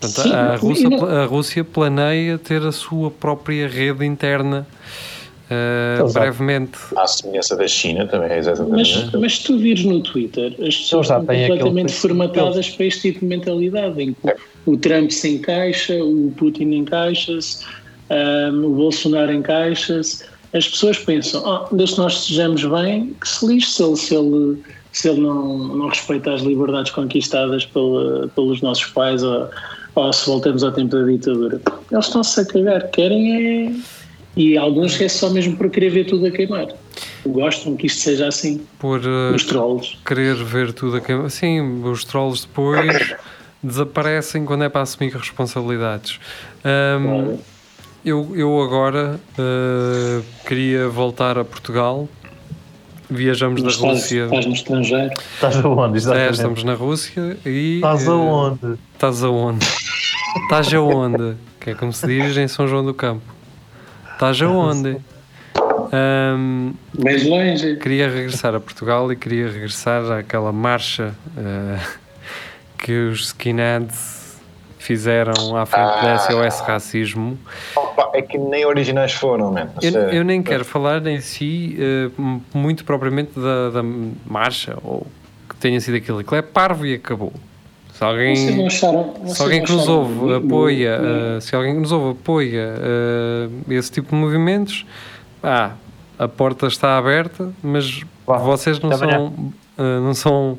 Portanto, Sim, a, Rússia, não- a Rússia planeia ter a sua própria rede interna ah, Exato. brevemente. À semelhança da China também, é exatamente. Mas, mas se tu vires no Twitter, as pessoas estão completamente formatadas para este tipo de mentalidade, em que o Trump se encaixa, o Putin encaixa-se, ahm, o Bolsonaro encaixa-se. As pessoas pensam, ah, desde que nós estejamos bem, que se lixe se ele, se ele, se ele não, não respeita as liberdades conquistadas pela, pelos nossos pais ou, ou se voltamos ao tempo da ditadura. Eles estão-se a cagar, querem é... E alguns é só mesmo por querer ver tudo a queimar. Gostam que isto seja assim. Por ah, Os trolls. querer ver tudo a queimar. Sim, os trolls depois desaparecem quando é para assumir responsabilidades. Ahm, Claro. Eu, eu agora ah, queria voltar a Portugal. Viajamos da Mas estás, Rússia. estás no estrangeiro. Estás aonde? É, Exatamente. estamos na Rússia e. Estás eh, aonde? Estás aonde? Estás aonde? Que é como se diz em São João do Campo. Estás aonde? Ahm, Mais longe. queria regressar a Portugal e queria regressar àquela marcha eh, que os skinheads fizeram à frente Ah. da SOS Racismo. Opa, é que nem originais foram, mano. Eu, eu nem quero falar em si eh, muito propriamente da, da marcha ou que tenha sido aquilo. Aquilo é parvo e acabou. Se alguém, acharam. vocês se alguém que nos ouve muito- apoia, muito- eh, se alguém que nos ouve apoia eh, esse tipo de movimentos, ah, a porta está aberta, mas Vá, vocês não são, eh, não são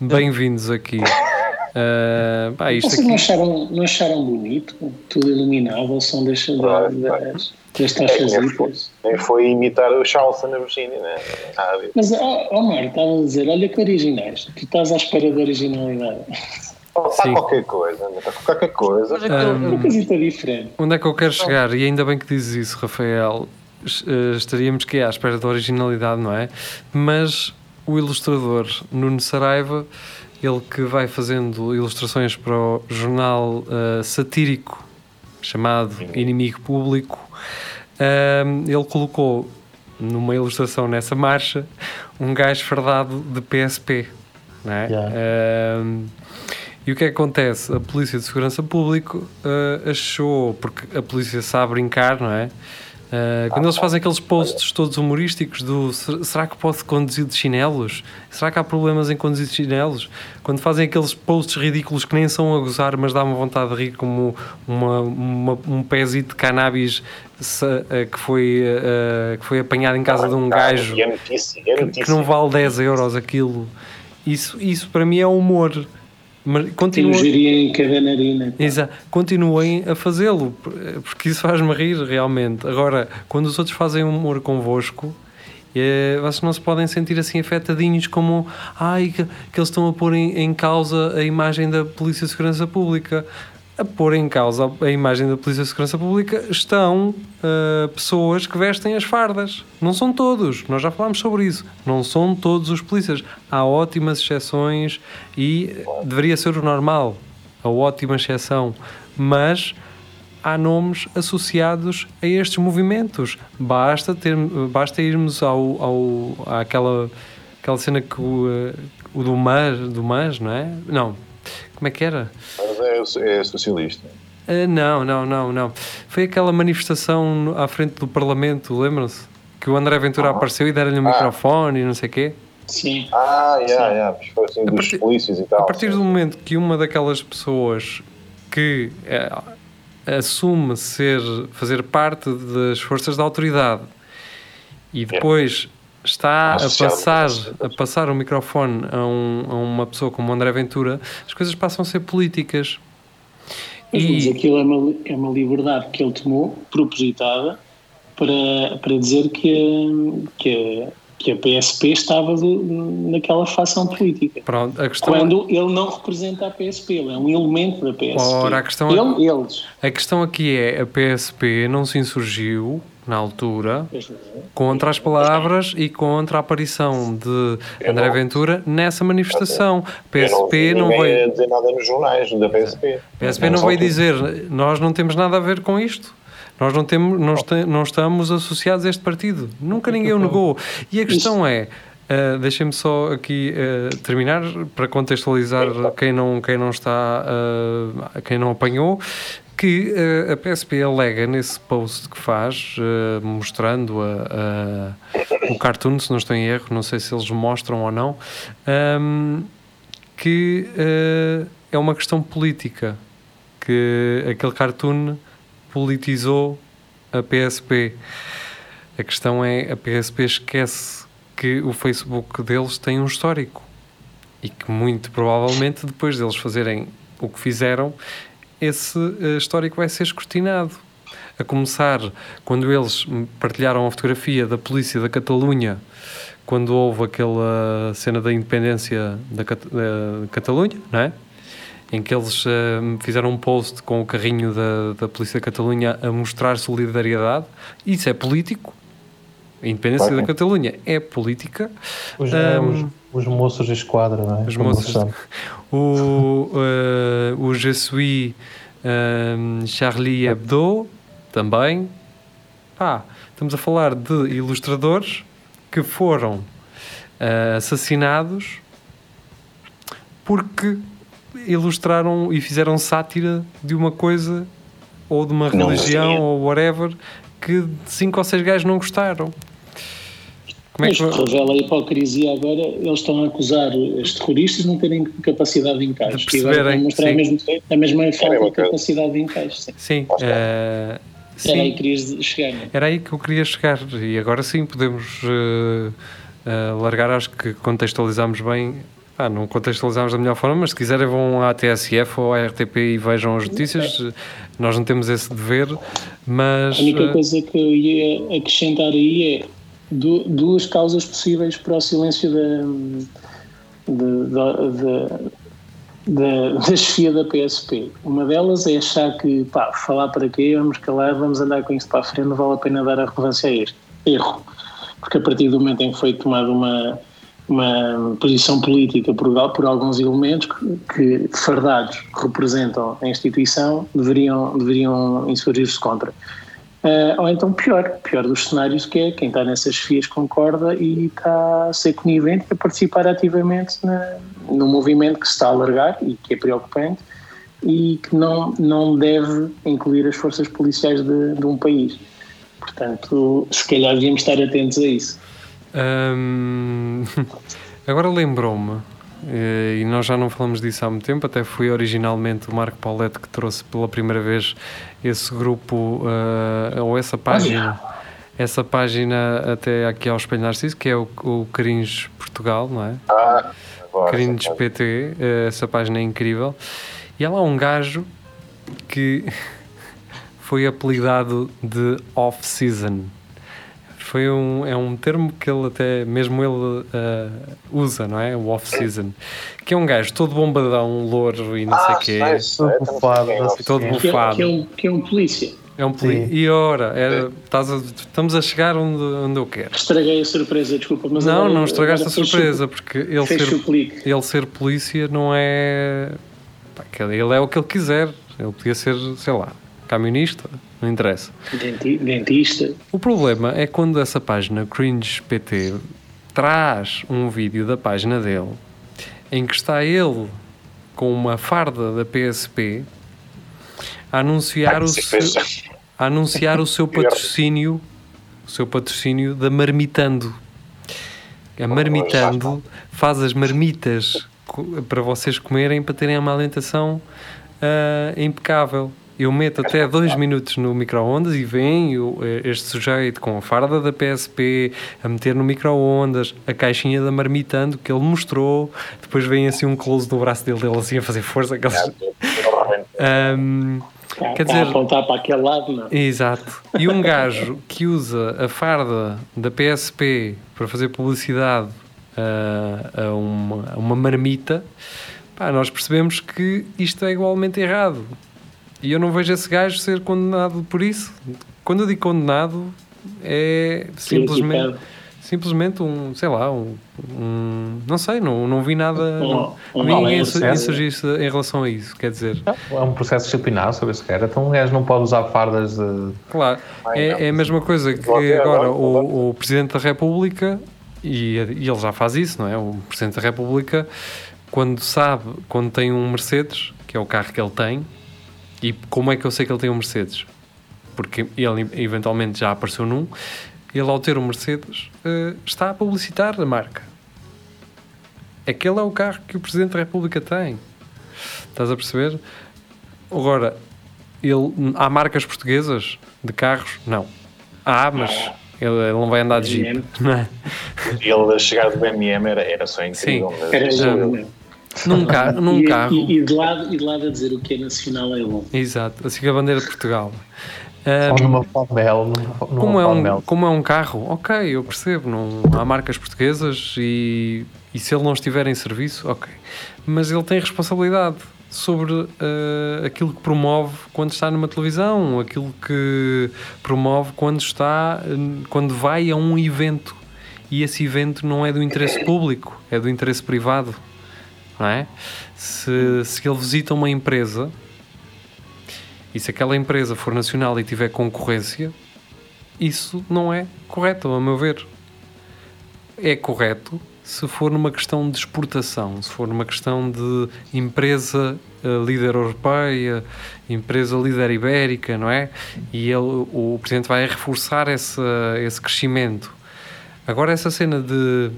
bem-vindos aqui. Uh, pá, isto Vocês aqui, não acharam, não acharam bonito? Tudo iluminado ao som das, Vai, das, das É foi, taxas. nem foi imitar o Charles na Virgínia, né? Nada a ver. Mas, oh, Mário, estava a dizer, olha que originais. Tu estás à espera de originalidade. Está Sim. qualquer coisa, né? está qualquer coisa. Mas aquilo- Uma coisita diferente. onde é que eu quero chegar? E ainda bem que dizes isso, Rafael. Eh, Estaríamos que é à espera da originalidade, não é? Mas o ilustrador Nuno Saraiva, ele que vai fazendo ilustrações para o jornal eh, satírico chamado Inimigo Público, ehm, ele colocou numa ilustração nessa marcha um gajo fardado de PSP. Não é? Yeah. Ehm, e o que é que acontece? A Polícia de Segurança Público eh, achou, porque a polícia sabe brincar, não é? Eh, quando eles fazem aqueles posts todos humorísticos do "Ser- será que pode conduzir de chinelos? Será que há problemas em conduzir de chinelos? Quando fazem aqueles posts ridículos que nem são a gozar, mas dá-me vontade de rir, como uma, uma- um pezito de cannabis se- eh, que, foi, eh, que foi apanhado em casa de um gajo notícia, e a que, que não vale 10 euros aquilo. Isso, isso para mim é humor. Mas Tem continua, um geria em cada narina. Exa- continuem a fazê-lo, por- porque isso faz-me rir realmente. Agora, quando os outros fazem humor convosco, eh, vocês não se podem sentir assim afetadinhos como ai, que, que eles estão a pôr em, em causa a imagem da Polícia de Segurança Pública. A pôr em causa a imagem da Polícia de Segurança Pública estão eh, pessoas que vestem as fardas. Não são todos, nós já falámos sobre isso. Não são todos os polícias. Há ótimas exceções e deveria ser o normal a ótima exceção, mas há nomes associados a estes movimentos. Basta, ter, basta irmos ao, ao, àquela, aquela cena que o, eh, o do MAS, do MAS, não é? Não. Como é que era? Mas é, é socialista. Ah, não, não, não, não. Foi aquela manifestação à frente do Parlamento, lembram-se? Que o André Ventura apareceu e deram-lhe o Ah. microfone e não sei o quê. Sim. Ah, já, já, mas foi assim dos polícias e tal. A partir sim. do momento que uma daquelas pessoas que eh, assume ser, fazer parte das forças da autoridade e depois está a passar, a passar o microfone a, um- a uma pessoa como o André Ventura, as coisas passam a ser políticas. Mas, mas E, aquilo é uma, é uma liberdade que ele tomou, propositada, para, para dizer que a, que, a, que a PSP estava de- naquela facção política. pronto, a questão, Quando ele não representa a PSP, ele é um elemento da PSP. Ora, a questão é- ele, eles. a questão aqui é a PSP não se insurgiu na altura contra as palavras e contra a aparição de Eu André não- Ventura nessa manifestação. Não PSP não ninguém veio, dizer nada nos jornais da PSP. PSP não Só veio dizer nós não temos nada a ver com isto. Nós não, temos, não, esta- não estamos associados a este partido. Nunca ninguém o negou. E a questão é, ah, deixem-me só aqui ah, terminar para contextualizar quem não, quem não está, ah, quem não apanhou, que ah, a PSP alega nesse post que faz, ah, mostrando a- a- o cartoon, se não estou em erro, não sei se eles mostram ou não, ahm, que ah, é uma questão política, que aquele cartoon politizou a PSP. A questão é, a PSP esquece que o Facebook deles tem um histórico e que muito provavelmente depois deles fazerem o que fizeram, esse eh, histórico vai ser escrutinado. A começar quando eles partilharam a fotografia da polícia da Catalunha, quando houve aquela cena da independência da, Cat- da Catalunha, não é? Em que eles eh, fizeram um post com o carrinho da, da Polícia da Catalunha a mostrar solidariedade. Isso é político. A independência Claro da Catalunha é política. Os, Ahm, os, os moços de esquadra, não é? os Como moços o, eh, o Je suis eh, Charlie Hebdo também. Ah, estamos a falar de ilustradores que foram eh, assassinados porque ilustraram e fizeram sátira de uma coisa ou de uma Não religião ou whatever que cinco ou seis gajos não gostaram. Como é Mas que revela a hipocrisia agora, eles estão a acusar os terroristas de não terem capacidade de encaixe. De e perceberem, a mostrar sim. mesmo, a mesma falta de capacidade de encaixe. Sim. Sim, eh, sim. Era aí que querias chegar, não é? Era aí que eu queria chegar e agora sim podemos eh, eh, largar, acho que contextualizamos bem pá, não contextualizamos da melhor forma, mas se quiserem vão à TSF ou à RTP e vejam as notícias. Nós não temos esse dever, mas. A única coisa que eu ia acrescentar aí é du- duas causas possíveis para o silêncio da, da, da, da, chefia da PSP. Uma delas é achar que, pá, falar para quê, vamos calar, vamos andar com isto para a frente, não vale a pena dar a relevância a este. Erro. Porque a partir do momento em que foi tomada uma, uma posição política por, por alguns elementos que, que, fardados representam a instituição, deveriam, deveriam insurgir-se contra. Uh, ou então pior, pior dos cenários que é quem está nessas fias concorda e está a ser conivente a participar ativamente na, no movimento que se está a alargar e que é preocupante e que não, não deve incluir as forças policiais de, de um país. Portanto, se calhar devíamos estar atentos a isso. Agora lembrou-me, e nós já não falamos disso há muito tempo, até foi originalmente o Marco Paulette que trouxe pela primeira vez esse grupo, uh, ou essa página, essa página até aqui ao Espelho Narciso, que é o, o Portugal, não é? Ah, agora. PT, uh, essa página é incrível. E há lá um gajo que foi apelidado de off-season. Foi um, é um termo que ele até, mesmo ele uh, usa, não é? O off-season. Que é um gajo todo bombadão, louro e não ah, sei o quê. Sei, Todo bufado, sei Todo é. Que é, bufado. que é um, que é um polícia. É um poli... Sim. E ora, era, estás a- estamos a chegar onde, onde eu quero. Estraguei a surpresa, desculpa, mas Não, agora- não estragaste a surpresa, porque ele ser, o ele ser polícia não é. pá, Ele é o que ele quiser. Ele podia ser, sei lá, camionista, não interessa. Denti- Dentista. O problema é quando essa página Cringe PT traz um vídeo da página dele em que está ele com uma farda da PSP a anunciar, o, seu, a anunciar o seu patrocínio o seu patrocínio da Marmitando. A Marmitando faz as marmitas para vocês comerem para terem uma alimentação ah, impecável. Eu meto até dois minutos no micro-ondas e vem eh, este sujeito com a farda da PSP a meter no micro-ondas a caixinha da Marmitando que ele mostrou. Depois vem assim um close no braço dele, dele assim a fazer força. Aqueles, Está, Quer está dizer- a apontar para aquele lado, não. Exato. E um gajo que usa a farda da PSP para fazer publicidade a, a uma, a uma marmita, pá, nós percebemos que isto é igualmente errado. E eu não vejo esse gajo ser condenado por isso. Quando eu digo condenado, é simplesmente, simplesmente um, sei lá, um, um- não sei, não, não vi nada, Um- não, um vi ninguém em relação a isso. Quer dizer, É um processo disciplinar sobre esse cara. Então um gajo não pode usar fardas de. Claro, Ai, é, não. é a mesma coisa que agora agora, o, o Presidente da República, e, e ele já faz isso, não é? O Presidente da República, quando sabe, quando tem um Mercedes, que é o carro que ele tem, e como é que eu sei que ele tem um Mercedes? Porque ele eventualmente já apareceu num, ele ao ter um Mercedes eh, está a publicitar a marca. Aquele é o carro que o Presidente da República tem. Estás a perceber? Agora, ele, há marcas portuguesas de carros? Não. Há, mas ele, ele não vai andar de jeep. Não é? Ele a chegar do BMM era, era só incrível. mas- Era Já. Num, ca num e, carro. E, e de lado, e de lado a dizer o que é nacional é bom. Exato, assim que a bandeira de Portugal. Ou numa Palmel. Numa, numa como, é um, Palmel. como é um carro, ok, eu percebo, não há marcas portuguesas e, e se ele não estiver em serviço, ok. Mas ele tem responsabilidade sobre ah, aquilo que promove quando está numa televisão, aquilo que promove quando está, quando vai a um evento. E esse evento não é do interesse público, é do interesse privado. Não é? Se, se ele visita uma empresa e se aquela empresa for nacional e tiver concorrência, isso não é correto, a meu ver. É correto se for numa questão de exportação, se for numa questão de empresa eh, líder europeia, empresa líder ibérica, não é? E ele, o Presidente vai reforçar esse, esse crescimento. Agora, essa cena de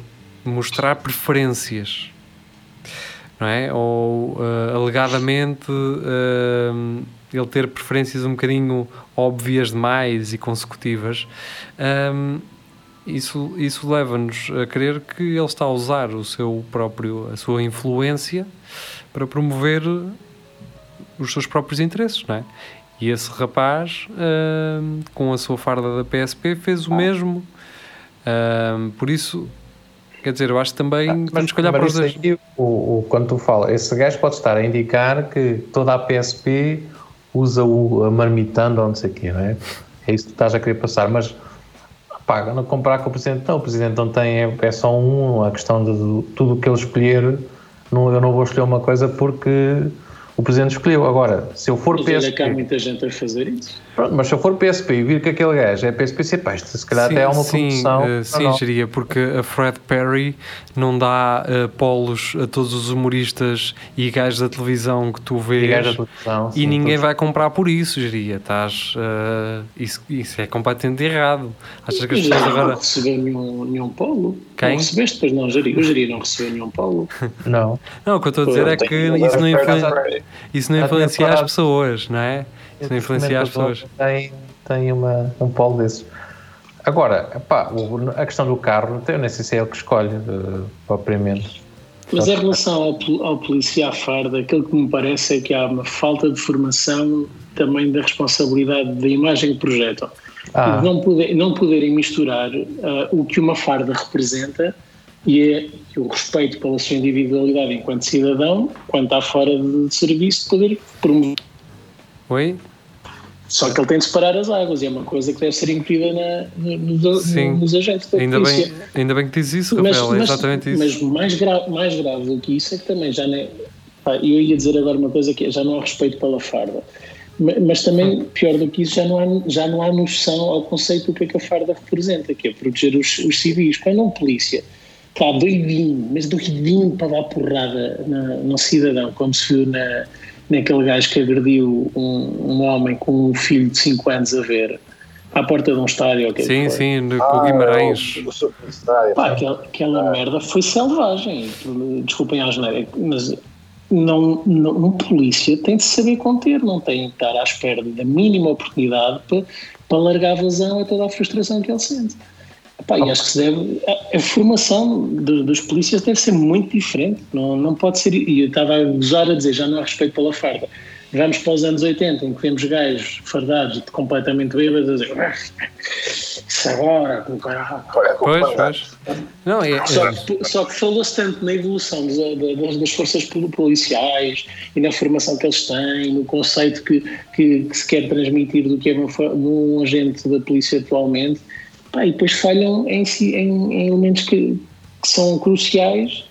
mostrar preferências, não é? Ou eh, alegadamente eh, ele ter preferências um bocadinho óbvias demais e consecutivas, ehm, isso, isso leva-nos a crer que ele está a usar o seu próprio, a sua influência para promover os seus próprios interesses, não é? E esse rapaz, com a sua farda da PSP, fez o mesmo. Hum, por isso, quer dizer, eu acho que também temos que olhar para os dois. aí, o, o, quando tu fala, esse gajo pode estar a indicar que toda a PSP usa o a marmitando ou não sei o quê, não é? É isso que tu estás a querer passar, mas pá, não comparar com o Presidente, não, o Presidente não tem, é, é só um, a questão de tudo o que ele escolher, não, eu não vou escolher uma coisa porque o Presidente escolheu. Agora, se eu for Mas PSP... que há muita gente a fazer isso. Pronto, mas se eu for PSP e vir que aquele gajo é PSP, se, pá, isto se calhar até é uma sim, promoção. eh, Não, sim, não. geria, porque a Fred Perry não dá eh, polos a todos os humoristas e gajos da televisão que tu vês E televisão, e sim, ninguém todos. vai comprar por isso, geria. Estás, eh, isso, isso é completamente errado. Achas que as pessoas não agora. recebeu nenhum, nenhum polo. Quem? Não recebeste, pois não, Jari. O Jari não recebeu nenhum polo. Não. Não, o que eu estou a dizer é que isso não, influen- isso não influencia as pessoas, não é? Isso não influencia as pessoas. Tem, tem uma, um polo desses. Agora, pá, o- a questão do carro, eu nem sei se é ele que escolhe, eh, propriamente. Mas em relação ao, ao polícia à farda, aquilo que me parece é que há uma falta de formação também da responsabilidade da imagem que projetam. Ah. Não, poder, não poderem misturar ah, o que uma farda representa e, é, o respeito pela sua individualidade enquanto cidadão, quando está fora de serviço, de poder promover. Oi? Só que ele tem de separar as águas e é uma coisa que deve ser incluída na, no- no- Sim. nos agentes da Ainda polícia. bem, ainda bem que diz isso, Mas, Rafael. É mas- exatamente isso. mas mais, gra mais grave do que isso é que também já nem. pá, eu ia dizer agora uma coisa que é, já não há respeito pela farda. Ma- Mas também, pior do que isso, já não há, já não há noção ao conceito do que é que a farda representa, que é proteger os, os civis. Quando um polícia está doidinho, mas doidinho para dar porrada na, num cidadão, como se viu na, naquele gajo que agrediu um, um homem com um filho de 5 anos a ver, à porta de um estádio. ou o que é que Sim, foi. sim, no- com Ah, Guimarães. Pá, aquela, aquela merda foi selvagem. Desculpem a asneira, mas não, não, um polícia tem de saber conter, não tem de estar à espera da mínima oportunidade para, para largar vazão a toda a frustração que ele sente. Pá, e acho que se deve. A, a formação de- dos polícias deve ser muito diferente. Não, não pode ser. E eu estava a gozar a dizer, já não há respeito pela farda. Vamos para os anos 80, em que vemos gajos fardados completamente bêbados a dizer isso agora. Olha, com Pois, pois. Não, é, Só é- que, só que falou-se tanto na evolução dos- das, das forças pol- policiais e na formação que eles têm, no conceito que, que, que se quer transmitir do que é fo- um agente da polícia atualmente, pá, e depois falham em, si- em- em elementos que, que são cruciais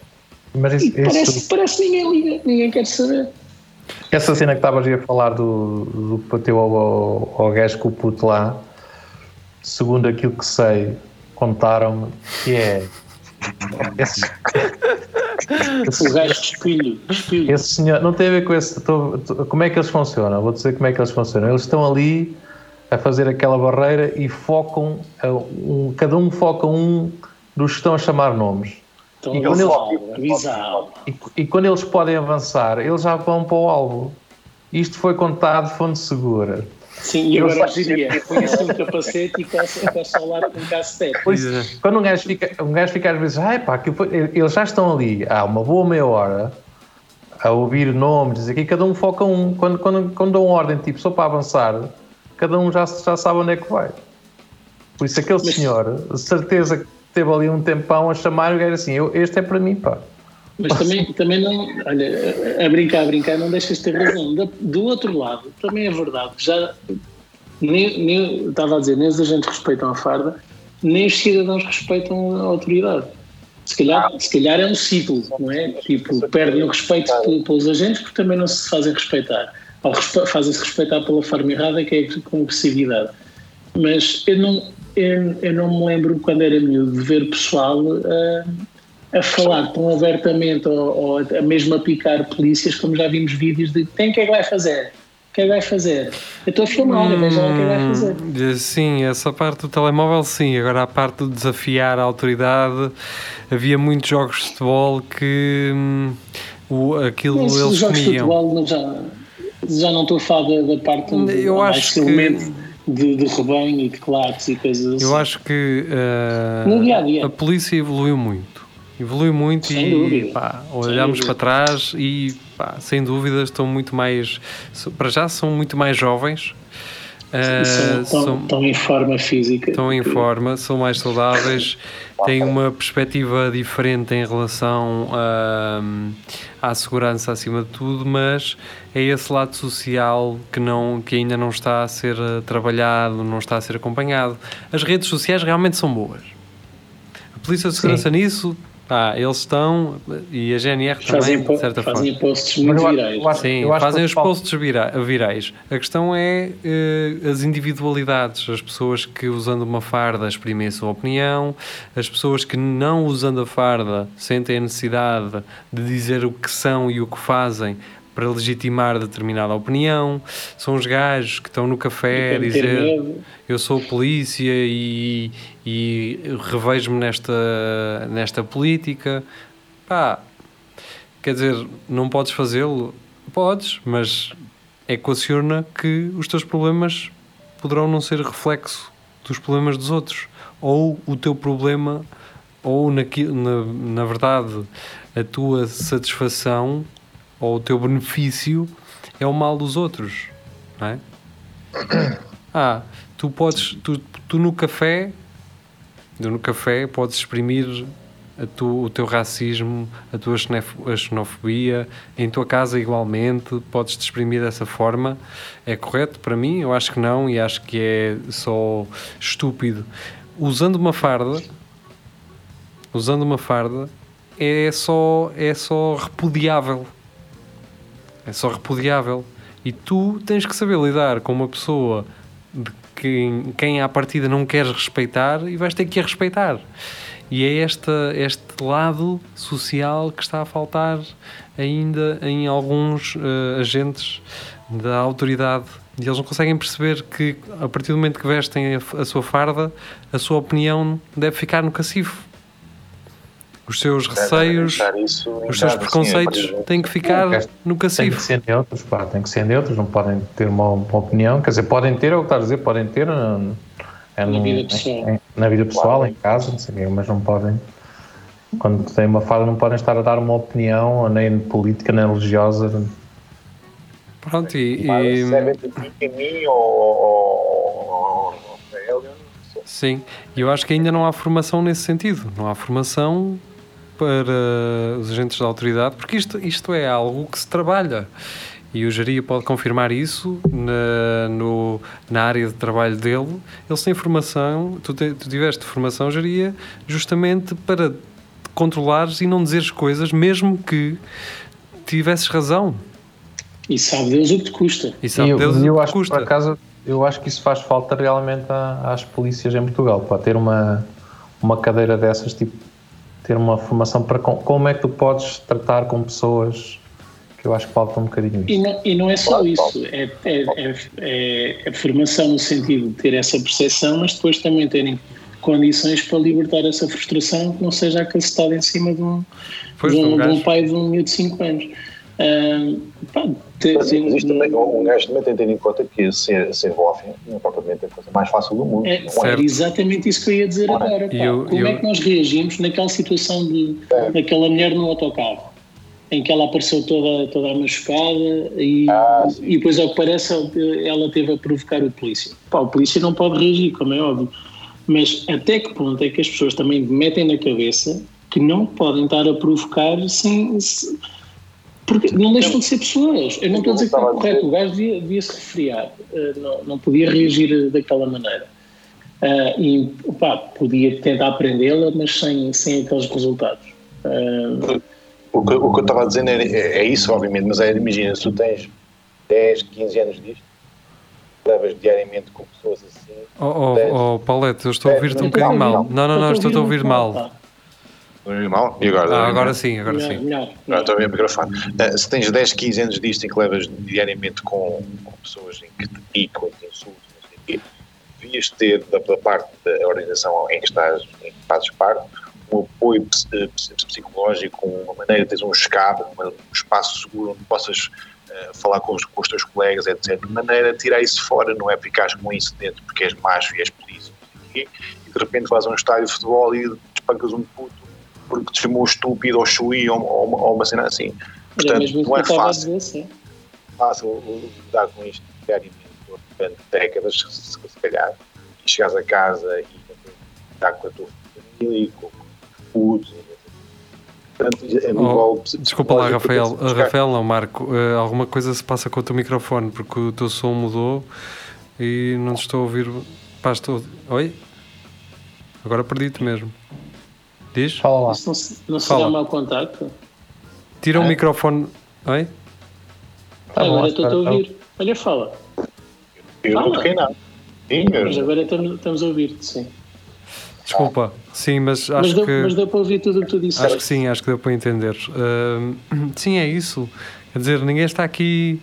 Mas e isso, parece, parece que ninguém liga, ninguém quer saber. essa cena que estavas a falar do, do que bateu ao, ao, ao gajo com o puto lá, segundo aquilo que sei, contaram-me que é. Esse, O gajo de espelho, espelho. esse senhor, não tem a ver com esse. tô- tô- como é que eles funcionam? Vou dizer como é que eles funcionam. Eles estão ali a fazer aquela barreira e focam, um, cada um foca um dos que estão a chamar nomes. Então, E quando avisá-lo, avisá-lo. E, e quando eles podem avançar, eles já vão para o alvo. Isto foi contado de fonte segura. Sim, e Eu agora diria, põe-se um capacete e coça ao lado com um. Pois, é. quando um gajo fica, um gajo fica às vezes, ai pá, foi-" eles já estão ali há uma boa meia hora a ouvir nomes, aqui cada um foca um. Quando, quando, quando dão ordem, tipo, só para avançar, cada um já, já sabe onde é que vai. Por isso, aquele Mas- senhor, de certeza que teve ali um tempão a chamar e gajo assim, eu, este é para mim, pá. Mas também, também não, olha, a brincar, a brincar, não deixas de ter razão. Da- Do outro lado, também é verdade, já nem, nem, estava a dizer, nem os agentes respeitam a farda, nem os cidadãos respeitam a autoridade. Se calhar, se calhar é um ciclo, não é? Tipo, perdem o respeito pe- pelos agentes porque também não se fazem respeitar. Fazem-se respeitar pela forma errada, que é com agressividade. Mas eu não, eu, eu não me lembro, quando era miúdo, de ver pessoal ah, a falar tão abertamente ou, ou a mesmo a picar polícias, como já vimos vídeos de quem que é que vai fazer? O que é que vai fazer? Eu estou a filmar, vejam lá o que é que vai fazer. Hum, Sim, essa parte do telemóvel, sim. Agora, a parte do desafiar a autoridade, havia muitos jogos de futebol que hum, o, aquilo Esses eles jogos de comiam. futebol não já, já não estou a falar da, da parte Eu mais acho que- elemento de, de rebanho e de claques e coisas assim. Eu acho que uh, No dia a dia. a polícia evoluiu muito. Evoluiu muito Sem e dúvida. pá, olhamos para trás e pá, sem dúvida estão muito mais. Para já são muito mais jovens. E uh, são, são- tão, em forma física. estão em forma, são mais saudáveis, têm uma perspectiva diferente em relação hum, à segurança acima de tudo, mas é esse lado social que, não, que ainda não está a ser eh, trabalhado, não está a ser acompanhado. As redes sociais realmente são boas. A Polícia de Segurança nisso, pá, eles estão, e a GNR também, Fazem, po- de certa forma. fazem posts Mas muito virais. eu acho- Sim, eu fazem os posts vira- virais. A questão é eh, as individualidades, as pessoas que usando uma farda exprimem a sua opinião, as pessoas que não usando a farda sentem a necessidade de dizer o que são e o que fazem para legitimar determinada opinião. São os gajos que estão no café a dizer eu sou polícia e, e revejo-me nesta, nesta política. Pá, quer dizer, não podes fazê-lo? Podes, mas equaciona que os teus problemas poderão não ser reflexo dos problemas dos outros. Ou o teu problema, ou naqui, na, na verdade a tua satisfação ou o teu benefício é o mal dos outros, não é? Ah, tu podes, tu, tu no café, tu no café podes exprimir tu, o teu racismo, a tua xenofobia, em tua casa igualmente, podes te exprimir dessa forma. É correto para mim? Eu acho que não e acho que é só estúpido. Usando uma farda, usando uma farda, é só, é só repudiável. É só repudiável. E tu tens que saber lidar com uma pessoa de quem, quem à partida não queres respeitar e vais ter que a respeitar. E é esta, este lado social que está a faltar ainda em alguns eh, agentes da autoridade. E eles não conseguem perceber que, a partir do momento que vestem a, a sua farda, a sua opinião deve ficar no cacifo. Os seus receios, os seus assim, preconceitos têm que ficar Não, no Tem que cacifo. ser neutros, pá, tem que ser neutros, não podem ter uma, uma opinião. Quer dizer, podem ter, é o que está a dizer, podem ter hum, é Na num- vida pessoal. em- na vida pessoal, em casa, não sei o quê, mas não podem. Quando têm uma fada, não podem estar a dar uma opinião, nem política, nem religiosa. Pronto, e, e- é sim, e eu acho que ainda não há formação nesse sentido. Não há formação para os agentes da autoridade, porque isto, isto é algo que se trabalha. E o Jaria pode confirmar isso na, no, na área de trabalho dele. Eles têm formação, tu, te- tu tiveste formação, Jaria, justamente para controlares e não dizeres coisas, mesmo que tivesses razão. E sabe Deus o que te custa. E sabe E eu, Deus o eu que acho que, custa. por acaso, eu acho que isso faz falta realmente às polícias em Portugal, para ter uma, uma cadeira dessas, tipo, ter uma formação para com- como é que tu podes tratar com pessoas que eu acho que falta um bocadinho E isso. não, e não é só isso, é, é, é, é a formação no sentido de ter essa percepção, mas depois também terem condições para libertar essa frustração que não seja acacetada em cima de um, de um um, de um pai de um miúdo de 5 anos. Ah, pá, te- Mas, mas isto também, um gajo também tem que ter em conta que ser, ser não é propriamente a coisa mais fácil do mundo. É, era exatamente isso que eu ia dizer Ora, agora. pá. eu- Como eu- é que nós reagimos naquela situação de, daquela mulher no autocarro? Em que ela apareceu toda, toda machucada e, Ah, sim. e depois, ao que parece, ela teve a provocar o polícia. Pá, o polícia não pode reagir, como é óbvio. Mas até que ponto é que as pessoas também metem na cabeça que não podem estar a provocar sem. se- porque não deixam de ser pessoas. Eu não estou a dizer que está correto, o gajo devia, devia se resfriar, eh, não, não podia reagir eh, daquela maneira. Ah, e podia tentar aprendê-la, mas sem, sem aqueles resultados. Ah, O que, o que eu estava a dizer é, é, é isso, obviamente, mas é, imagina, se tu tens 10, 15 anos disto, levas diariamente com pessoas assim. Oh, oh, Dez. oh Paulette, eu estou a ouvir-te um bocadinho mal. Não, Não, não, não, estou a ouvir mal. Normal? E agora? Ah, agora sim, agora Melhor, sim. melhor. Agora estou a ver o microfone. Ah, se tens 10, 15 anos disto em que levas diariamente com, com pessoas em que te picam, te insultam, não sei o quê, devias ter da, da parte da organização em que estás, em que fazes parte, um apoio eh, ps- psicológico, uma maneira de teres um escape, um espaço seguro onde possas uh, falar com os, com os, teus colegas, etc. De maneira a tirar isso fora, não é ficares com isso dentro porque és macho e és polícia. E de repente vais a um estádio de futebol e espancas um puto porque te chamou estúpido ou chui ou, ou, ou, uma cena assim. Portanto, não é fácil. Dizer, fácil lidar com isto diariamente durante décadas, se, se calhar, e chegares a casa e estar com a tua família e com o puto é oh, desculpa lá, Rafael. Rafael, não, Marco. Uh, alguma coisa se passa com o teu microfone porque o teu som mudou e não te estou a ouvir. Pá, estou. Oi? Agora perdi-te mesmo. Diz? Fala lá. Isso não, não será Fala. mau contacto? Tira é? o microfone. Oi? Tá agora estou a ouvir. Olha, fala. Eu fala. não toquei nada. Sim, mas agora estamos, estamos a ouvir-te, sim. Desculpa, sim, mas acho mas deu, que. Mas deu para ouvir tudo o que tu disseste. Acho que sim, acho que deu para entender. Uh, sim, é isso. Quer dizer, ninguém está aqui.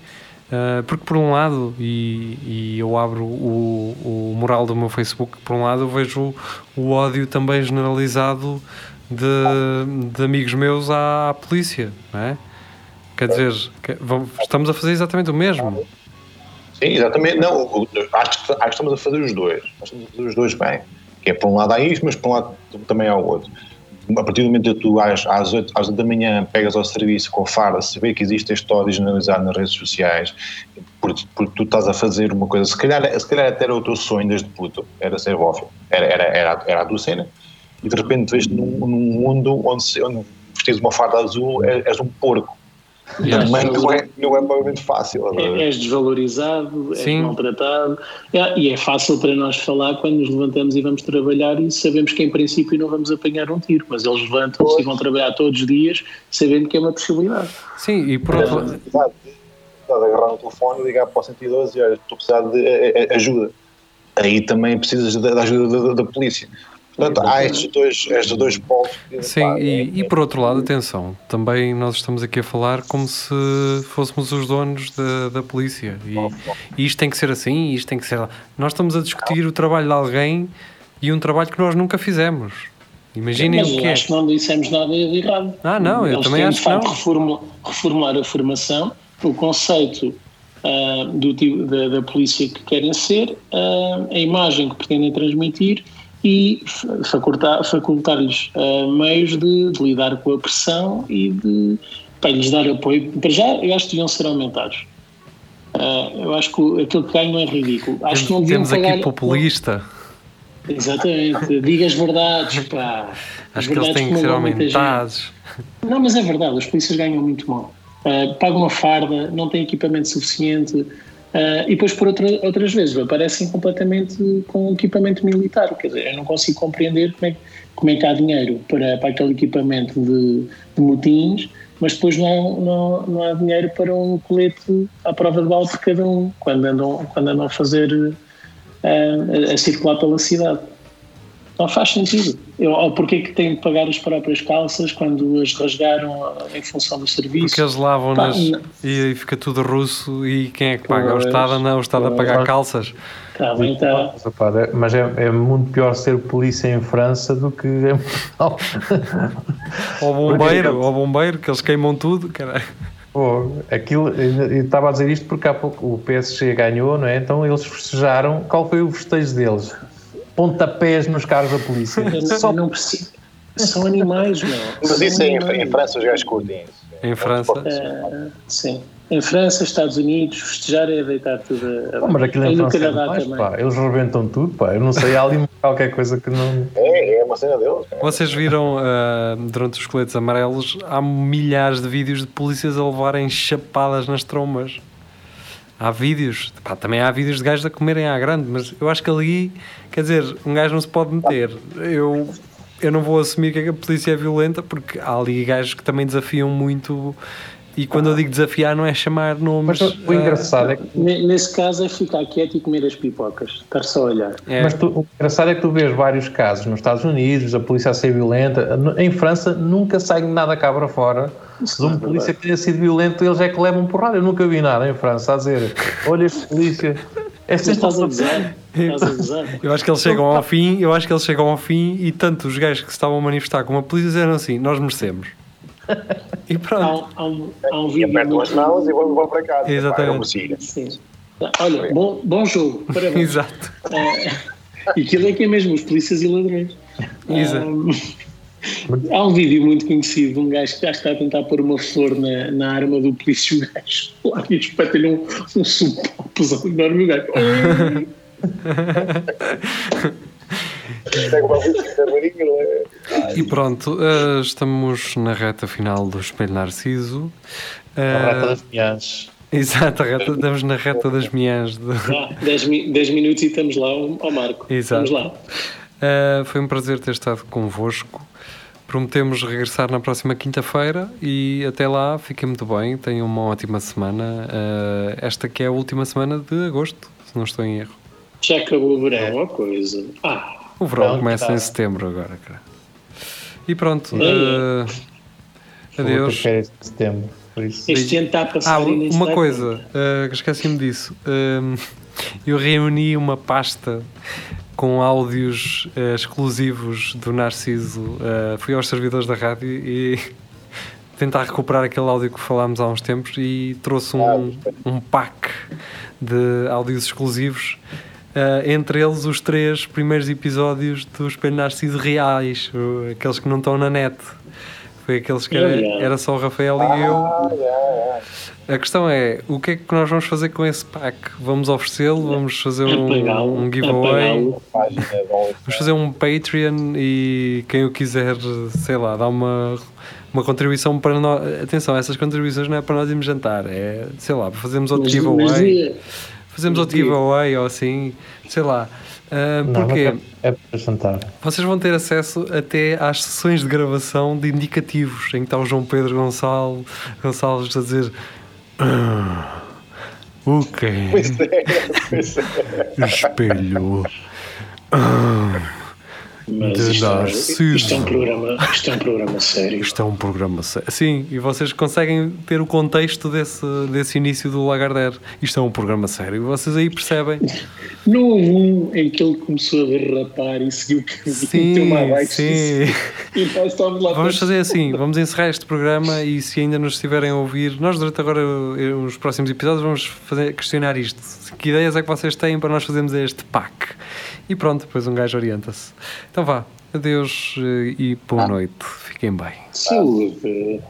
Uh, porque, por um lado, e, e eu abro o, o mural do meu Facebook, por um lado, eu vejo o ódio também generalizado de, de amigos meus à, à polícia, não é? Quer dizer, que, vamos, estamos a fazer exatamente o mesmo. Sim, exatamente. Não, acho que, acho que estamos a fazer os dois. Estamos a fazer os dois bem. Que é por um lado há isso, mas por um lado também há o outro. A partir do momento que tu às, às, 8, às 8 da manhã pegas ao serviço com farda, saber que existe este ódio generalizado nas redes sociais, porque, porque, tu estás a fazer uma coisa, se calhar, se calhar até era o teu sonho desde puto, era ser bófilo, era, era, era, era a tua cena, e de repente vês num, num mundo onde, onde vestes uma farda azul, és um porco também não é, não é provavelmente fácil. É, és desvalorizado, és Sim. maltratado. É, e é fácil para nós falar quando nos levantamos e vamos trabalhar e sabemos que em princípio não vamos apanhar um tiro, mas eles levantam-se e vão trabalhar todos os dias sabendo que é uma possibilidade. Sim, e por outro lado. Agarrar o telefone, ligar para o 112 e olha, estou a precisar de eh, eh, ajuda. Aí também precisas da ajuda da, da, da polícia. Portanto, há estes dois, estes dois polos. Sim, pá, e, é, e por outro lado, atenção, também nós estamos aqui a falar como se fôssemos os donos da, da polícia. E, e isto tem que ser assim, isto tem que ser. Nós estamos a discutir o trabalho de alguém e um trabalho que nós nunca fizemos. Imaginem o que é. acho que não dissemos nada de errado. Ah, não, eu Eles também acho que não. Reformular, reformular a formação, o conceito uh, do, da, da polícia que querem ser, uh, a imagem que pretendem transmitir e facultar-lhes facultar uh, meios de, de, lidar com a pressão e de para lhes dar apoio. Para já, eu acho que deviam ser aumentados. Uh, eu acho que aquilo que ganham é ridículo. Acho que não Temos pagar... aqui populista. Exatamente, diga as verdades, pá. Acho que eles têm que ser aumentados. Não, mas é verdade, os polícias ganham muito mal. Uh, pagam uma farda, não têm equipamento suficiente, Uh, e depois, por outra, outras vezes, aparecem completamente com equipamento militar. Quer dizer, eu não consigo compreender como é, como é que há dinheiro para, para aquele equipamento de, de motins, mas depois não, não, não há dinheiro para um colete à prova de bala de cada um, quando andam, quando andam a fazer, uh, a, a circular pela cidade. Não faz sentido. Eu, ou porque que têm de pagar as próprias calças quando as rasgaram em função do serviço? Porque eles lavam-nas e fica tudo russo e quem é que paga? Pois, o Estado não, o Estado a pagar calças. Tá bem, tá. Mas é, é, muito pior ser polícia em França do que em Portugal. ou bombeiro, ou bombeiro, que eles queimam tudo, caralho. Pô, aquilo, eu estava a dizer isto porque há pouco o PSG ganhou, não é? Então eles festejaram. Qual foi o festejo deles? Pontapés nos carros da polícia. Só não preciso. São animais, meu. Mas isso é em, em, França os gajos curtem isso. Em França? Uh, sim. Em França, Estados Unidos, festejar é deitar tudo a. Mas aquilo em França é mais, pá, eles rebentam tudo, pá. Eu não sei, há ali qualquer coisa que não. É, é uma cena deles. Vocês viram uh, durante os coletes amarelos, há milhares de vídeos de polícias a levarem chapadas nas trombas. Há vídeos, pá, também há vídeos de gajos a comerem à grande, mas eu acho que ali, quer dizer, um gajo não se pode meter. Eu, eu não vou assumir que a polícia é violenta, porque há ali gajos que também desafiam muito. E quando eu digo desafiar, não é chamar nomes. Mas o engraçado é que. Nesse caso é ficar quieto e comer as pipocas, estar só a olhar. É. Mas tu, o engraçado é que tu vês vários casos nos Estados Unidos, a polícia a ser violenta. Em França nunca sai nada cá para fora se um polícia que tenha sido violento, eles é que levam porrada. Eu nunca vi nada em França a dizer: olha, este polícia. É estás a dizer. Eu acho que eles chegam ao fim, eu acho que eles chegam ao fim e tanto os gajos que se estavam a manifestar como a polícia disseram assim: nós merecemos. E Há, pronto. há um, há um E vídeo. apertam as muito- mãos e vão, vão para casa. Exatamente. Consigo. Sim. Olha, bom, bom jogo, parabéns. Exato. E aquilo é que é mesmo, os polícias e ladrões. Exato. Ah, há um vídeo muito conhecido de um gajo que já está a tentar pôr uma flor na, na arma do polícia e o gajo lá e espeta-lhe um, um supopozão enorme o gajo. E pronto, eh, estamos na reta final do Espelho Narciso. A Eh, reta das minhas. Exato, reta, estamos na reta das minhas. Ah, 10 mi- 10 minutos e estamos lá, ao Marco. Exato. Vamos lá. Uh, foi um prazer ter estado convosco. Prometemos regressar na próxima quinta-feira e até lá fiquem muito bem, tenham uma ótima semana. Uh, esta que é a última semana de agosto, se não estou em erro. Já acabou o verão, ó coisa. Ah, O verão Pronto, começa tá. em setembro agora, cara. E pronto, uh, adeus. férias de setembro. Por isso. este ano está a passar Ah, uma coisa, uh, que esqueci-me disso. Um, eu reuni uma pasta com áudios uh, exclusivos do Narciso. Uh, fui aos servidores da rádio e tentar recuperar aquele áudio que falámos há uns tempos e trouxe um, um pack de áudios exclusivos. Uh, entre eles os três primeiros episódios do Espelho Narciso reais, aqueles que não estão na net. Foi aqueles que era, era só o Rafael e eu. Ah. A questão é, o que é que nós vamos fazer com esse pack? Vamos oferecê-lo? Vamos fazer um, um giveaway? Vamos fazer um Patreon e quem o quiser, sei lá, dar uma, uma contribuição para nós. Atenção, essas contribuições não é para nós irmos jantar, é, sei lá, para fazermos outro Mas- giveaway. mas Fazemos outro giveaway ou assim, sei lá. Ah, Não, porquê? mas é, é para jantar. Vocês vão ter acesso até às sessões de gravação de indicativos, em que está o João Pedro Gonçalo, Gonçalves a dizer "Ah, o quê? Pois é, é. Espelho. Ah, Mas De isto, é- Narciso. isto é um programa, isto é um programa sério. isto é um programa sério. Sim, e vocês conseguem ter o contexto desse, desse início do Lagardère. Isto é um programa sério. E vocês aí percebem. Não houve um em que ele começou a derrapar e seguiu o caminho, uma abaixo sim. e e lá Vamos fazer assim, vamos encerrar este programa e se ainda nos estiverem a ouvir, nós durante agora eh, os próximos episódios vamos fazer, questionar isto. Que ideias é que vocês têm para nós fazermos este pack? E pronto, depois um gajo orienta-se. Então vá, adeus eh, e boa noite. Fiquem bem. Saúde.